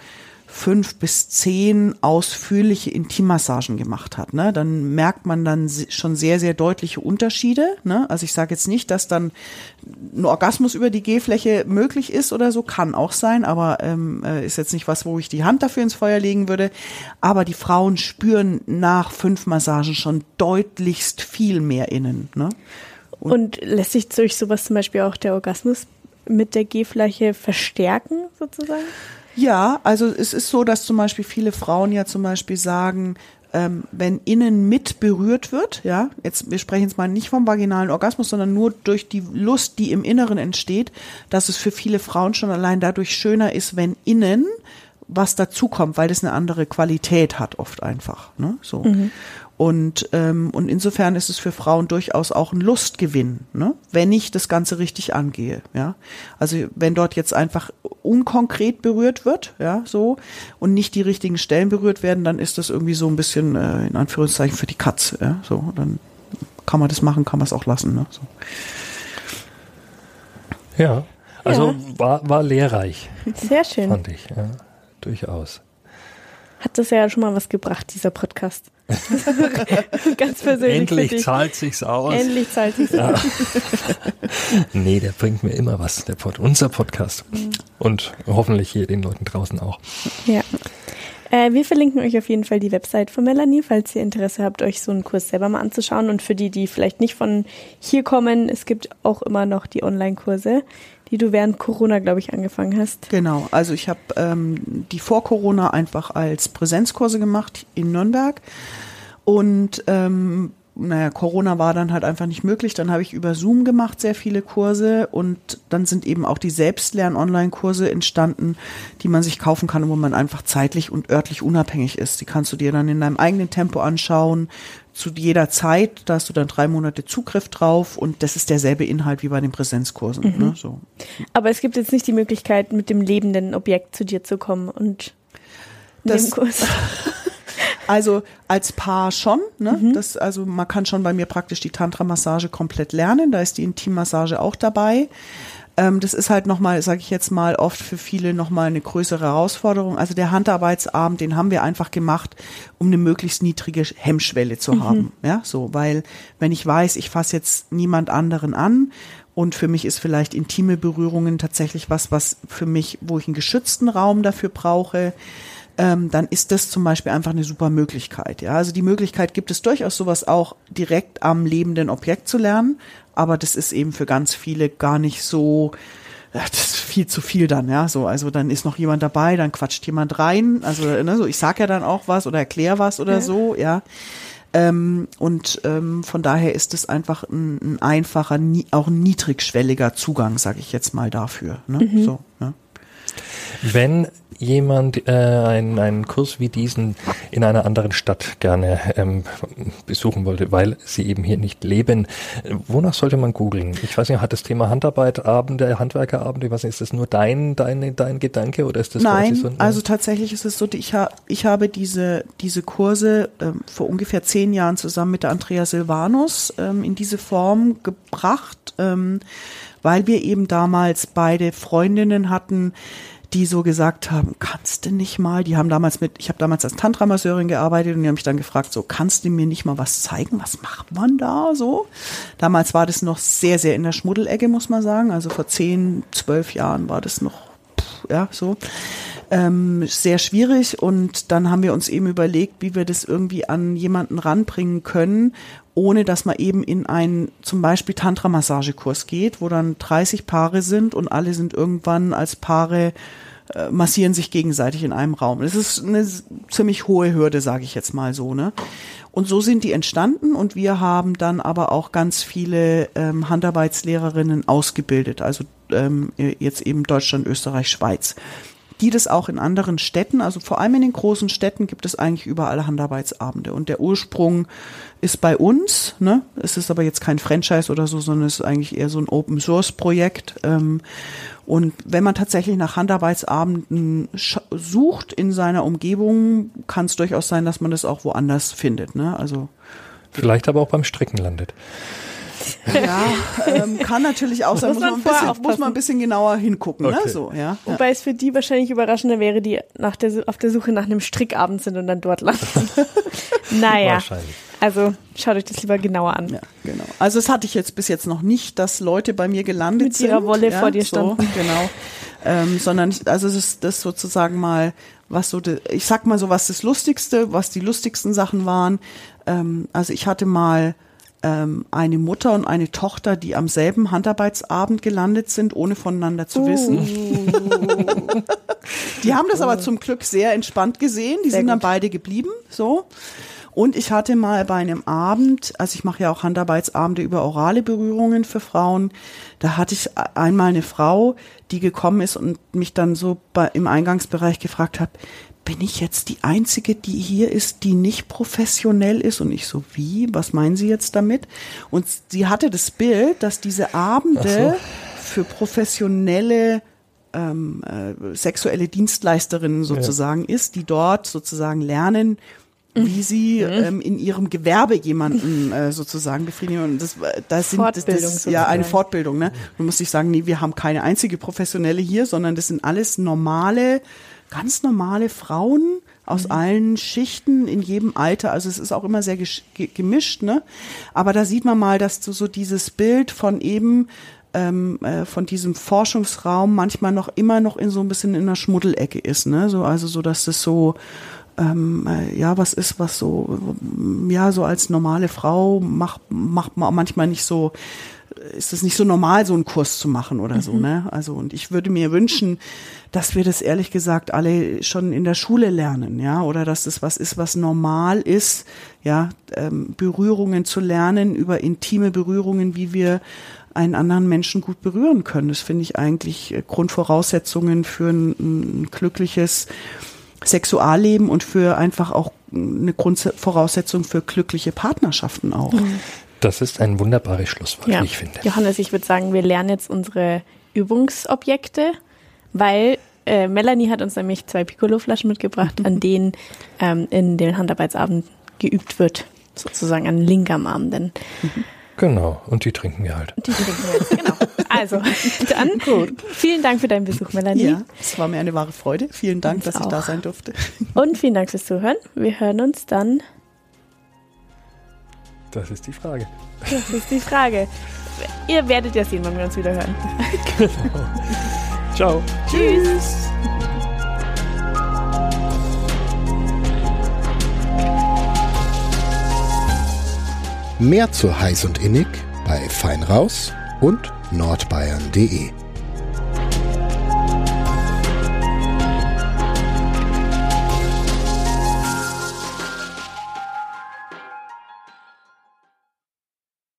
fünf bis zehn ausführliche Intimmassagen gemacht hat, ne, dann merkt man dann schon sehr, sehr deutliche Unterschiede. Ne? Also ich sage jetzt nicht, dass dann ein Orgasmus über die G-Fläche möglich ist oder so, kann auch sein, aber ähm, äh, ist jetzt nicht was, wo ich die Hand dafür ins Feuer legen würde. Aber die Frauen spüren nach fünf Massagen schon deutlichst viel mehr innen. Ne? Und, Und lässt sich durch sowas zum Beispiel auch der Orgasmus mit der G-Fläche verstärken, sozusagen? Ja, also es ist so, dass zum Beispiel viele Frauen ja zum Beispiel sagen, ähm, wenn innen mit berührt wird, ja, jetzt wir sprechen jetzt mal nicht vom vaginalen Orgasmus, sondern nur durch die Lust, die im Inneren entsteht, dass es für viele Frauen schon allein dadurch schöner ist, wenn innen was dazukommt, weil das eine andere Qualität hat oft einfach. Ne? So. Mhm. Und, ähm, und insofern ist es für Frauen durchaus auch ein Lustgewinn, ne? wenn ich das Ganze richtig angehe. Ja? Also wenn dort jetzt einfach unkonkret berührt wird, ja, so, und nicht die richtigen Stellen berührt werden, dann ist das irgendwie so ein bisschen, äh, in Anführungszeichen, für die Katze. Ja? So, dann kann man das machen, kann man es auch lassen. Ne? So. Ja, also ja. War, war lehrreich. Sehr schön. Fand ich, ja, durchaus hat das ja schon mal was gebracht, dieser Podcast. Ganz persönlich. Endlich zahlt sich's aus. Endlich zahlt sich's ja. aus. [LAUGHS] nee, der bringt mir immer was, der Pod, unser Podcast. Mhm. Und hoffentlich hier den Leuten draußen auch. Ja. Äh, wir verlinken euch auf jeden Fall die Website von Melanie, falls ihr Interesse habt, euch so einen Kurs selber mal anzuschauen. Und für die, die vielleicht nicht von hier kommen, es gibt auch immer noch die Online-Kurse die du während Corona, glaube ich, angefangen hast. Genau, also ich habe ähm, die vor Corona einfach als Präsenzkurse gemacht in Nürnberg und ähm, naja, Corona war dann halt einfach nicht möglich. Dann habe ich über Zoom gemacht sehr viele Kurse und dann sind eben auch die Selbstlern-Online-Kurse entstanden, die man sich kaufen kann, wo man einfach zeitlich und örtlich unabhängig ist. Die kannst du dir dann in deinem eigenen Tempo anschauen zu jeder Zeit. Da hast du dann drei Monate Zugriff drauf und das ist derselbe Inhalt wie bei den Präsenzkursen. Mhm. Ne, so. Aber es gibt jetzt nicht die Möglichkeit, mit dem lebenden Objekt zu dir zu kommen und das, dem Kurs. [LAUGHS] Also als Paar schon. Ne? Mhm. Das, also man kann schon bei mir praktisch die Tantra-Massage komplett lernen. Da ist die Intimmassage auch dabei. Ähm, das ist halt nochmal, sage ich jetzt mal, oft für viele nochmal eine größere Herausforderung. Also der Handarbeitsabend, den haben wir einfach gemacht, um eine möglichst niedrige Hemmschwelle zu mhm. haben. Ja, so, weil wenn ich weiß, ich fasse jetzt niemand anderen an und für mich ist vielleicht intime Berührungen tatsächlich was, was für mich, wo ich einen geschützten Raum dafür brauche, ähm, dann ist das zum Beispiel einfach eine super Möglichkeit. Ja, also die Möglichkeit gibt es durchaus sowas auch direkt am lebenden Objekt zu lernen, aber das ist eben für ganz viele gar nicht so, das ist viel zu viel dann, ja, so, also dann ist noch jemand dabei, dann quatscht jemand rein, also, ne, so, ich sag ja dann auch was oder erklär was oder ja. so, ja. Ähm, und ähm, von daher ist es einfach ein, ein einfacher, nie, auch ein niedrigschwelliger Zugang, sage ich jetzt mal dafür. Ne? Mhm. So, ne? Wenn jemand äh, einen, einen Kurs wie diesen in einer anderen Stadt gerne ähm, besuchen wollte, weil sie eben hier nicht leben, wonach sollte man googeln? Ich weiß nicht, hat das Thema Handarbeit, Abende, Handwerkerabende, ich weiß nicht, ist das nur dein, dein, dein Gedanke oder ist das Nein, so, also tatsächlich ist es so, ich, ha, ich habe diese, diese Kurse ähm, vor ungefähr zehn Jahren zusammen mit der Andrea Silvanus ähm, in diese Form gebracht, ähm, weil wir eben damals beide Freundinnen hatten, die so gesagt haben, kannst du nicht mal, die haben damals mit, ich habe damals als Tantra-Masseurin gearbeitet und die haben mich dann gefragt, so kannst du mir nicht mal was zeigen, was macht man da so? Damals war das noch sehr, sehr in der Schmuddelecke, muss man sagen, also vor zehn, zwölf Jahren war das noch, pff, ja, so. Ähm, sehr schwierig und dann haben wir uns eben überlegt, wie wir das irgendwie an jemanden ranbringen können, ohne dass man eben in einen zum Beispiel Tantra-Massagekurs geht, wo dann 30 Paare sind und alle sind irgendwann als Paare äh, massieren sich gegenseitig in einem Raum. Das ist eine ziemlich hohe Hürde, sage ich jetzt mal so. Ne? Und so sind die entstanden und wir haben dann aber auch ganz viele ähm, Handarbeitslehrerinnen ausgebildet, also ähm, jetzt eben Deutschland, Österreich, Schweiz die das auch in anderen Städten, also vor allem in den großen Städten gibt es eigentlich überall Handarbeitsabende. Und der Ursprung ist bei uns, ne? Es ist aber jetzt kein Franchise oder so, sondern es ist eigentlich eher so ein Open Source Projekt. Ähm, und wenn man tatsächlich nach Handarbeitsabenden sucht in seiner Umgebung, kann es durchaus sein, dass man das auch woanders findet. Ne? Also vielleicht aber auch beim Stricken landet. Ja, ähm, kann natürlich auch sein, muss, man, muss, man bisschen, muss man ein bisschen genauer hingucken. Ne? Okay. Ne? So, ja. Wobei es für die wahrscheinlich überraschender wäre, die nach der, auf der Suche nach einem Strickabend sind und dann dort landen. [LAUGHS] naja. Wahrscheinlich. Also schaut euch das lieber genauer an. Ja, genau. Also das hatte ich jetzt bis jetzt noch nicht, dass Leute bei mir gelandet Mit sind. Mit ihrer Wolle ja, vor dir standen. So, genau. Ähm, sondern also das ist das sozusagen mal, was so, de, ich sag mal so, was das Lustigste, was die lustigsten Sachen waren. Ähm, also ich hatte mal ähm, eine Mutter und eine Tochter, die am selben Handarbeitsabend gelandet sind, ohne voneinander zu wissen. [LAUGHS] Die haben das aber zum Glück sehr entspannt gesehen. Die Sehr sind dann gut. beide geblieben, so. Und ich hatte mal bei einem Abend, also ich mache ja auch Handarbeitsabende über orale Berührungen für Frauen, da hatte ich einmal eine Frau, die gekommen ist und mich dann so bei, im Eingangsbereich gefragt hat, bin ich jetzt die Einzige, die hier ist, die nicht professionell ist? Und ich so, wie? Was meinen Sie jetzt damit? Und sie hatte das Bild, dass diese Abende für professionelle ähm, äh, sexuelle Dienstleisterinnen sozusagen ist, die dort sozusagen lernen, wie sie ähm, in ihrem Gewerbe jemanden äh, sozusagen befriedigen. Und das, äh, das sind das, das, ja eine. Fortbildung. Ne? Du musst nicht sagen, nee, wir haben keine einzige professionelle hier, sondern das sind alles normale, ganz normale Frauen aus allen Schichten in jedem Alter. Also es ist auch immer sehr gemischt, ne? Aber da sieht man mal, dass du so dieses Bild von eben ähm, äh, von diesem Forschungsraum manchmal noch immer noch in so ein bisschen in der Schmuddelecke ist, ne? So also so, dass das so ähm, äh, ja, was ist, was so, ja, so als normale Frau macht, macht man manchmal nicht so, ist es nicht so normal, so einen Kurs zu machen oder so, ne? Also, und ich würde mir wünschen, dass wir das ehrlich gesagt alle schon in der Schule lernen, ja, oder dass das was ist, was normal ist, ja, ähm, Berührungen zu lernen, über intime Berührungen, wie wir einen anderen Menschen gut berühren können. Das finde ich eigentlich äh, Grundvoraussetzungen für ein, ein glückliches Sexualleben und für einfach auch eine Grundvoraussetzung für glückliche Partnerschaften auch. Das ist ein wunderbares Schlusswort, Ja. wie ich finde. Johannes, ich würde sagen, wir lernen jetzt unsere Übungsobjekte, weil äh, Melanie hat uns nämlich zwei Piccolo-Flaschen mitgebracht, an [LAUGHS] denen ähm, in den Handarbeitsabend geübt wird, sozusagen an Lingam-Abenden. Genau, und die trinken wir halt. Die trinken wir jetzt, genau. Also, [LAUGHS] dann vielen Dank für deinen Besuch, Melanie. Ja, es war mir eine wahre Freude. Vielen Dank, Uns dass ich auch. da sein durfte. Und vielen Dank fürs Zuhören. Wir hören uns dann. Das ist die Frage. Das ist die Frage. Ihr werdet ja sehen, wann wir uns wieder hören. Ciao. Tschüss. Mehr zu heiß und innig bei Feinraus und nordbayern.de.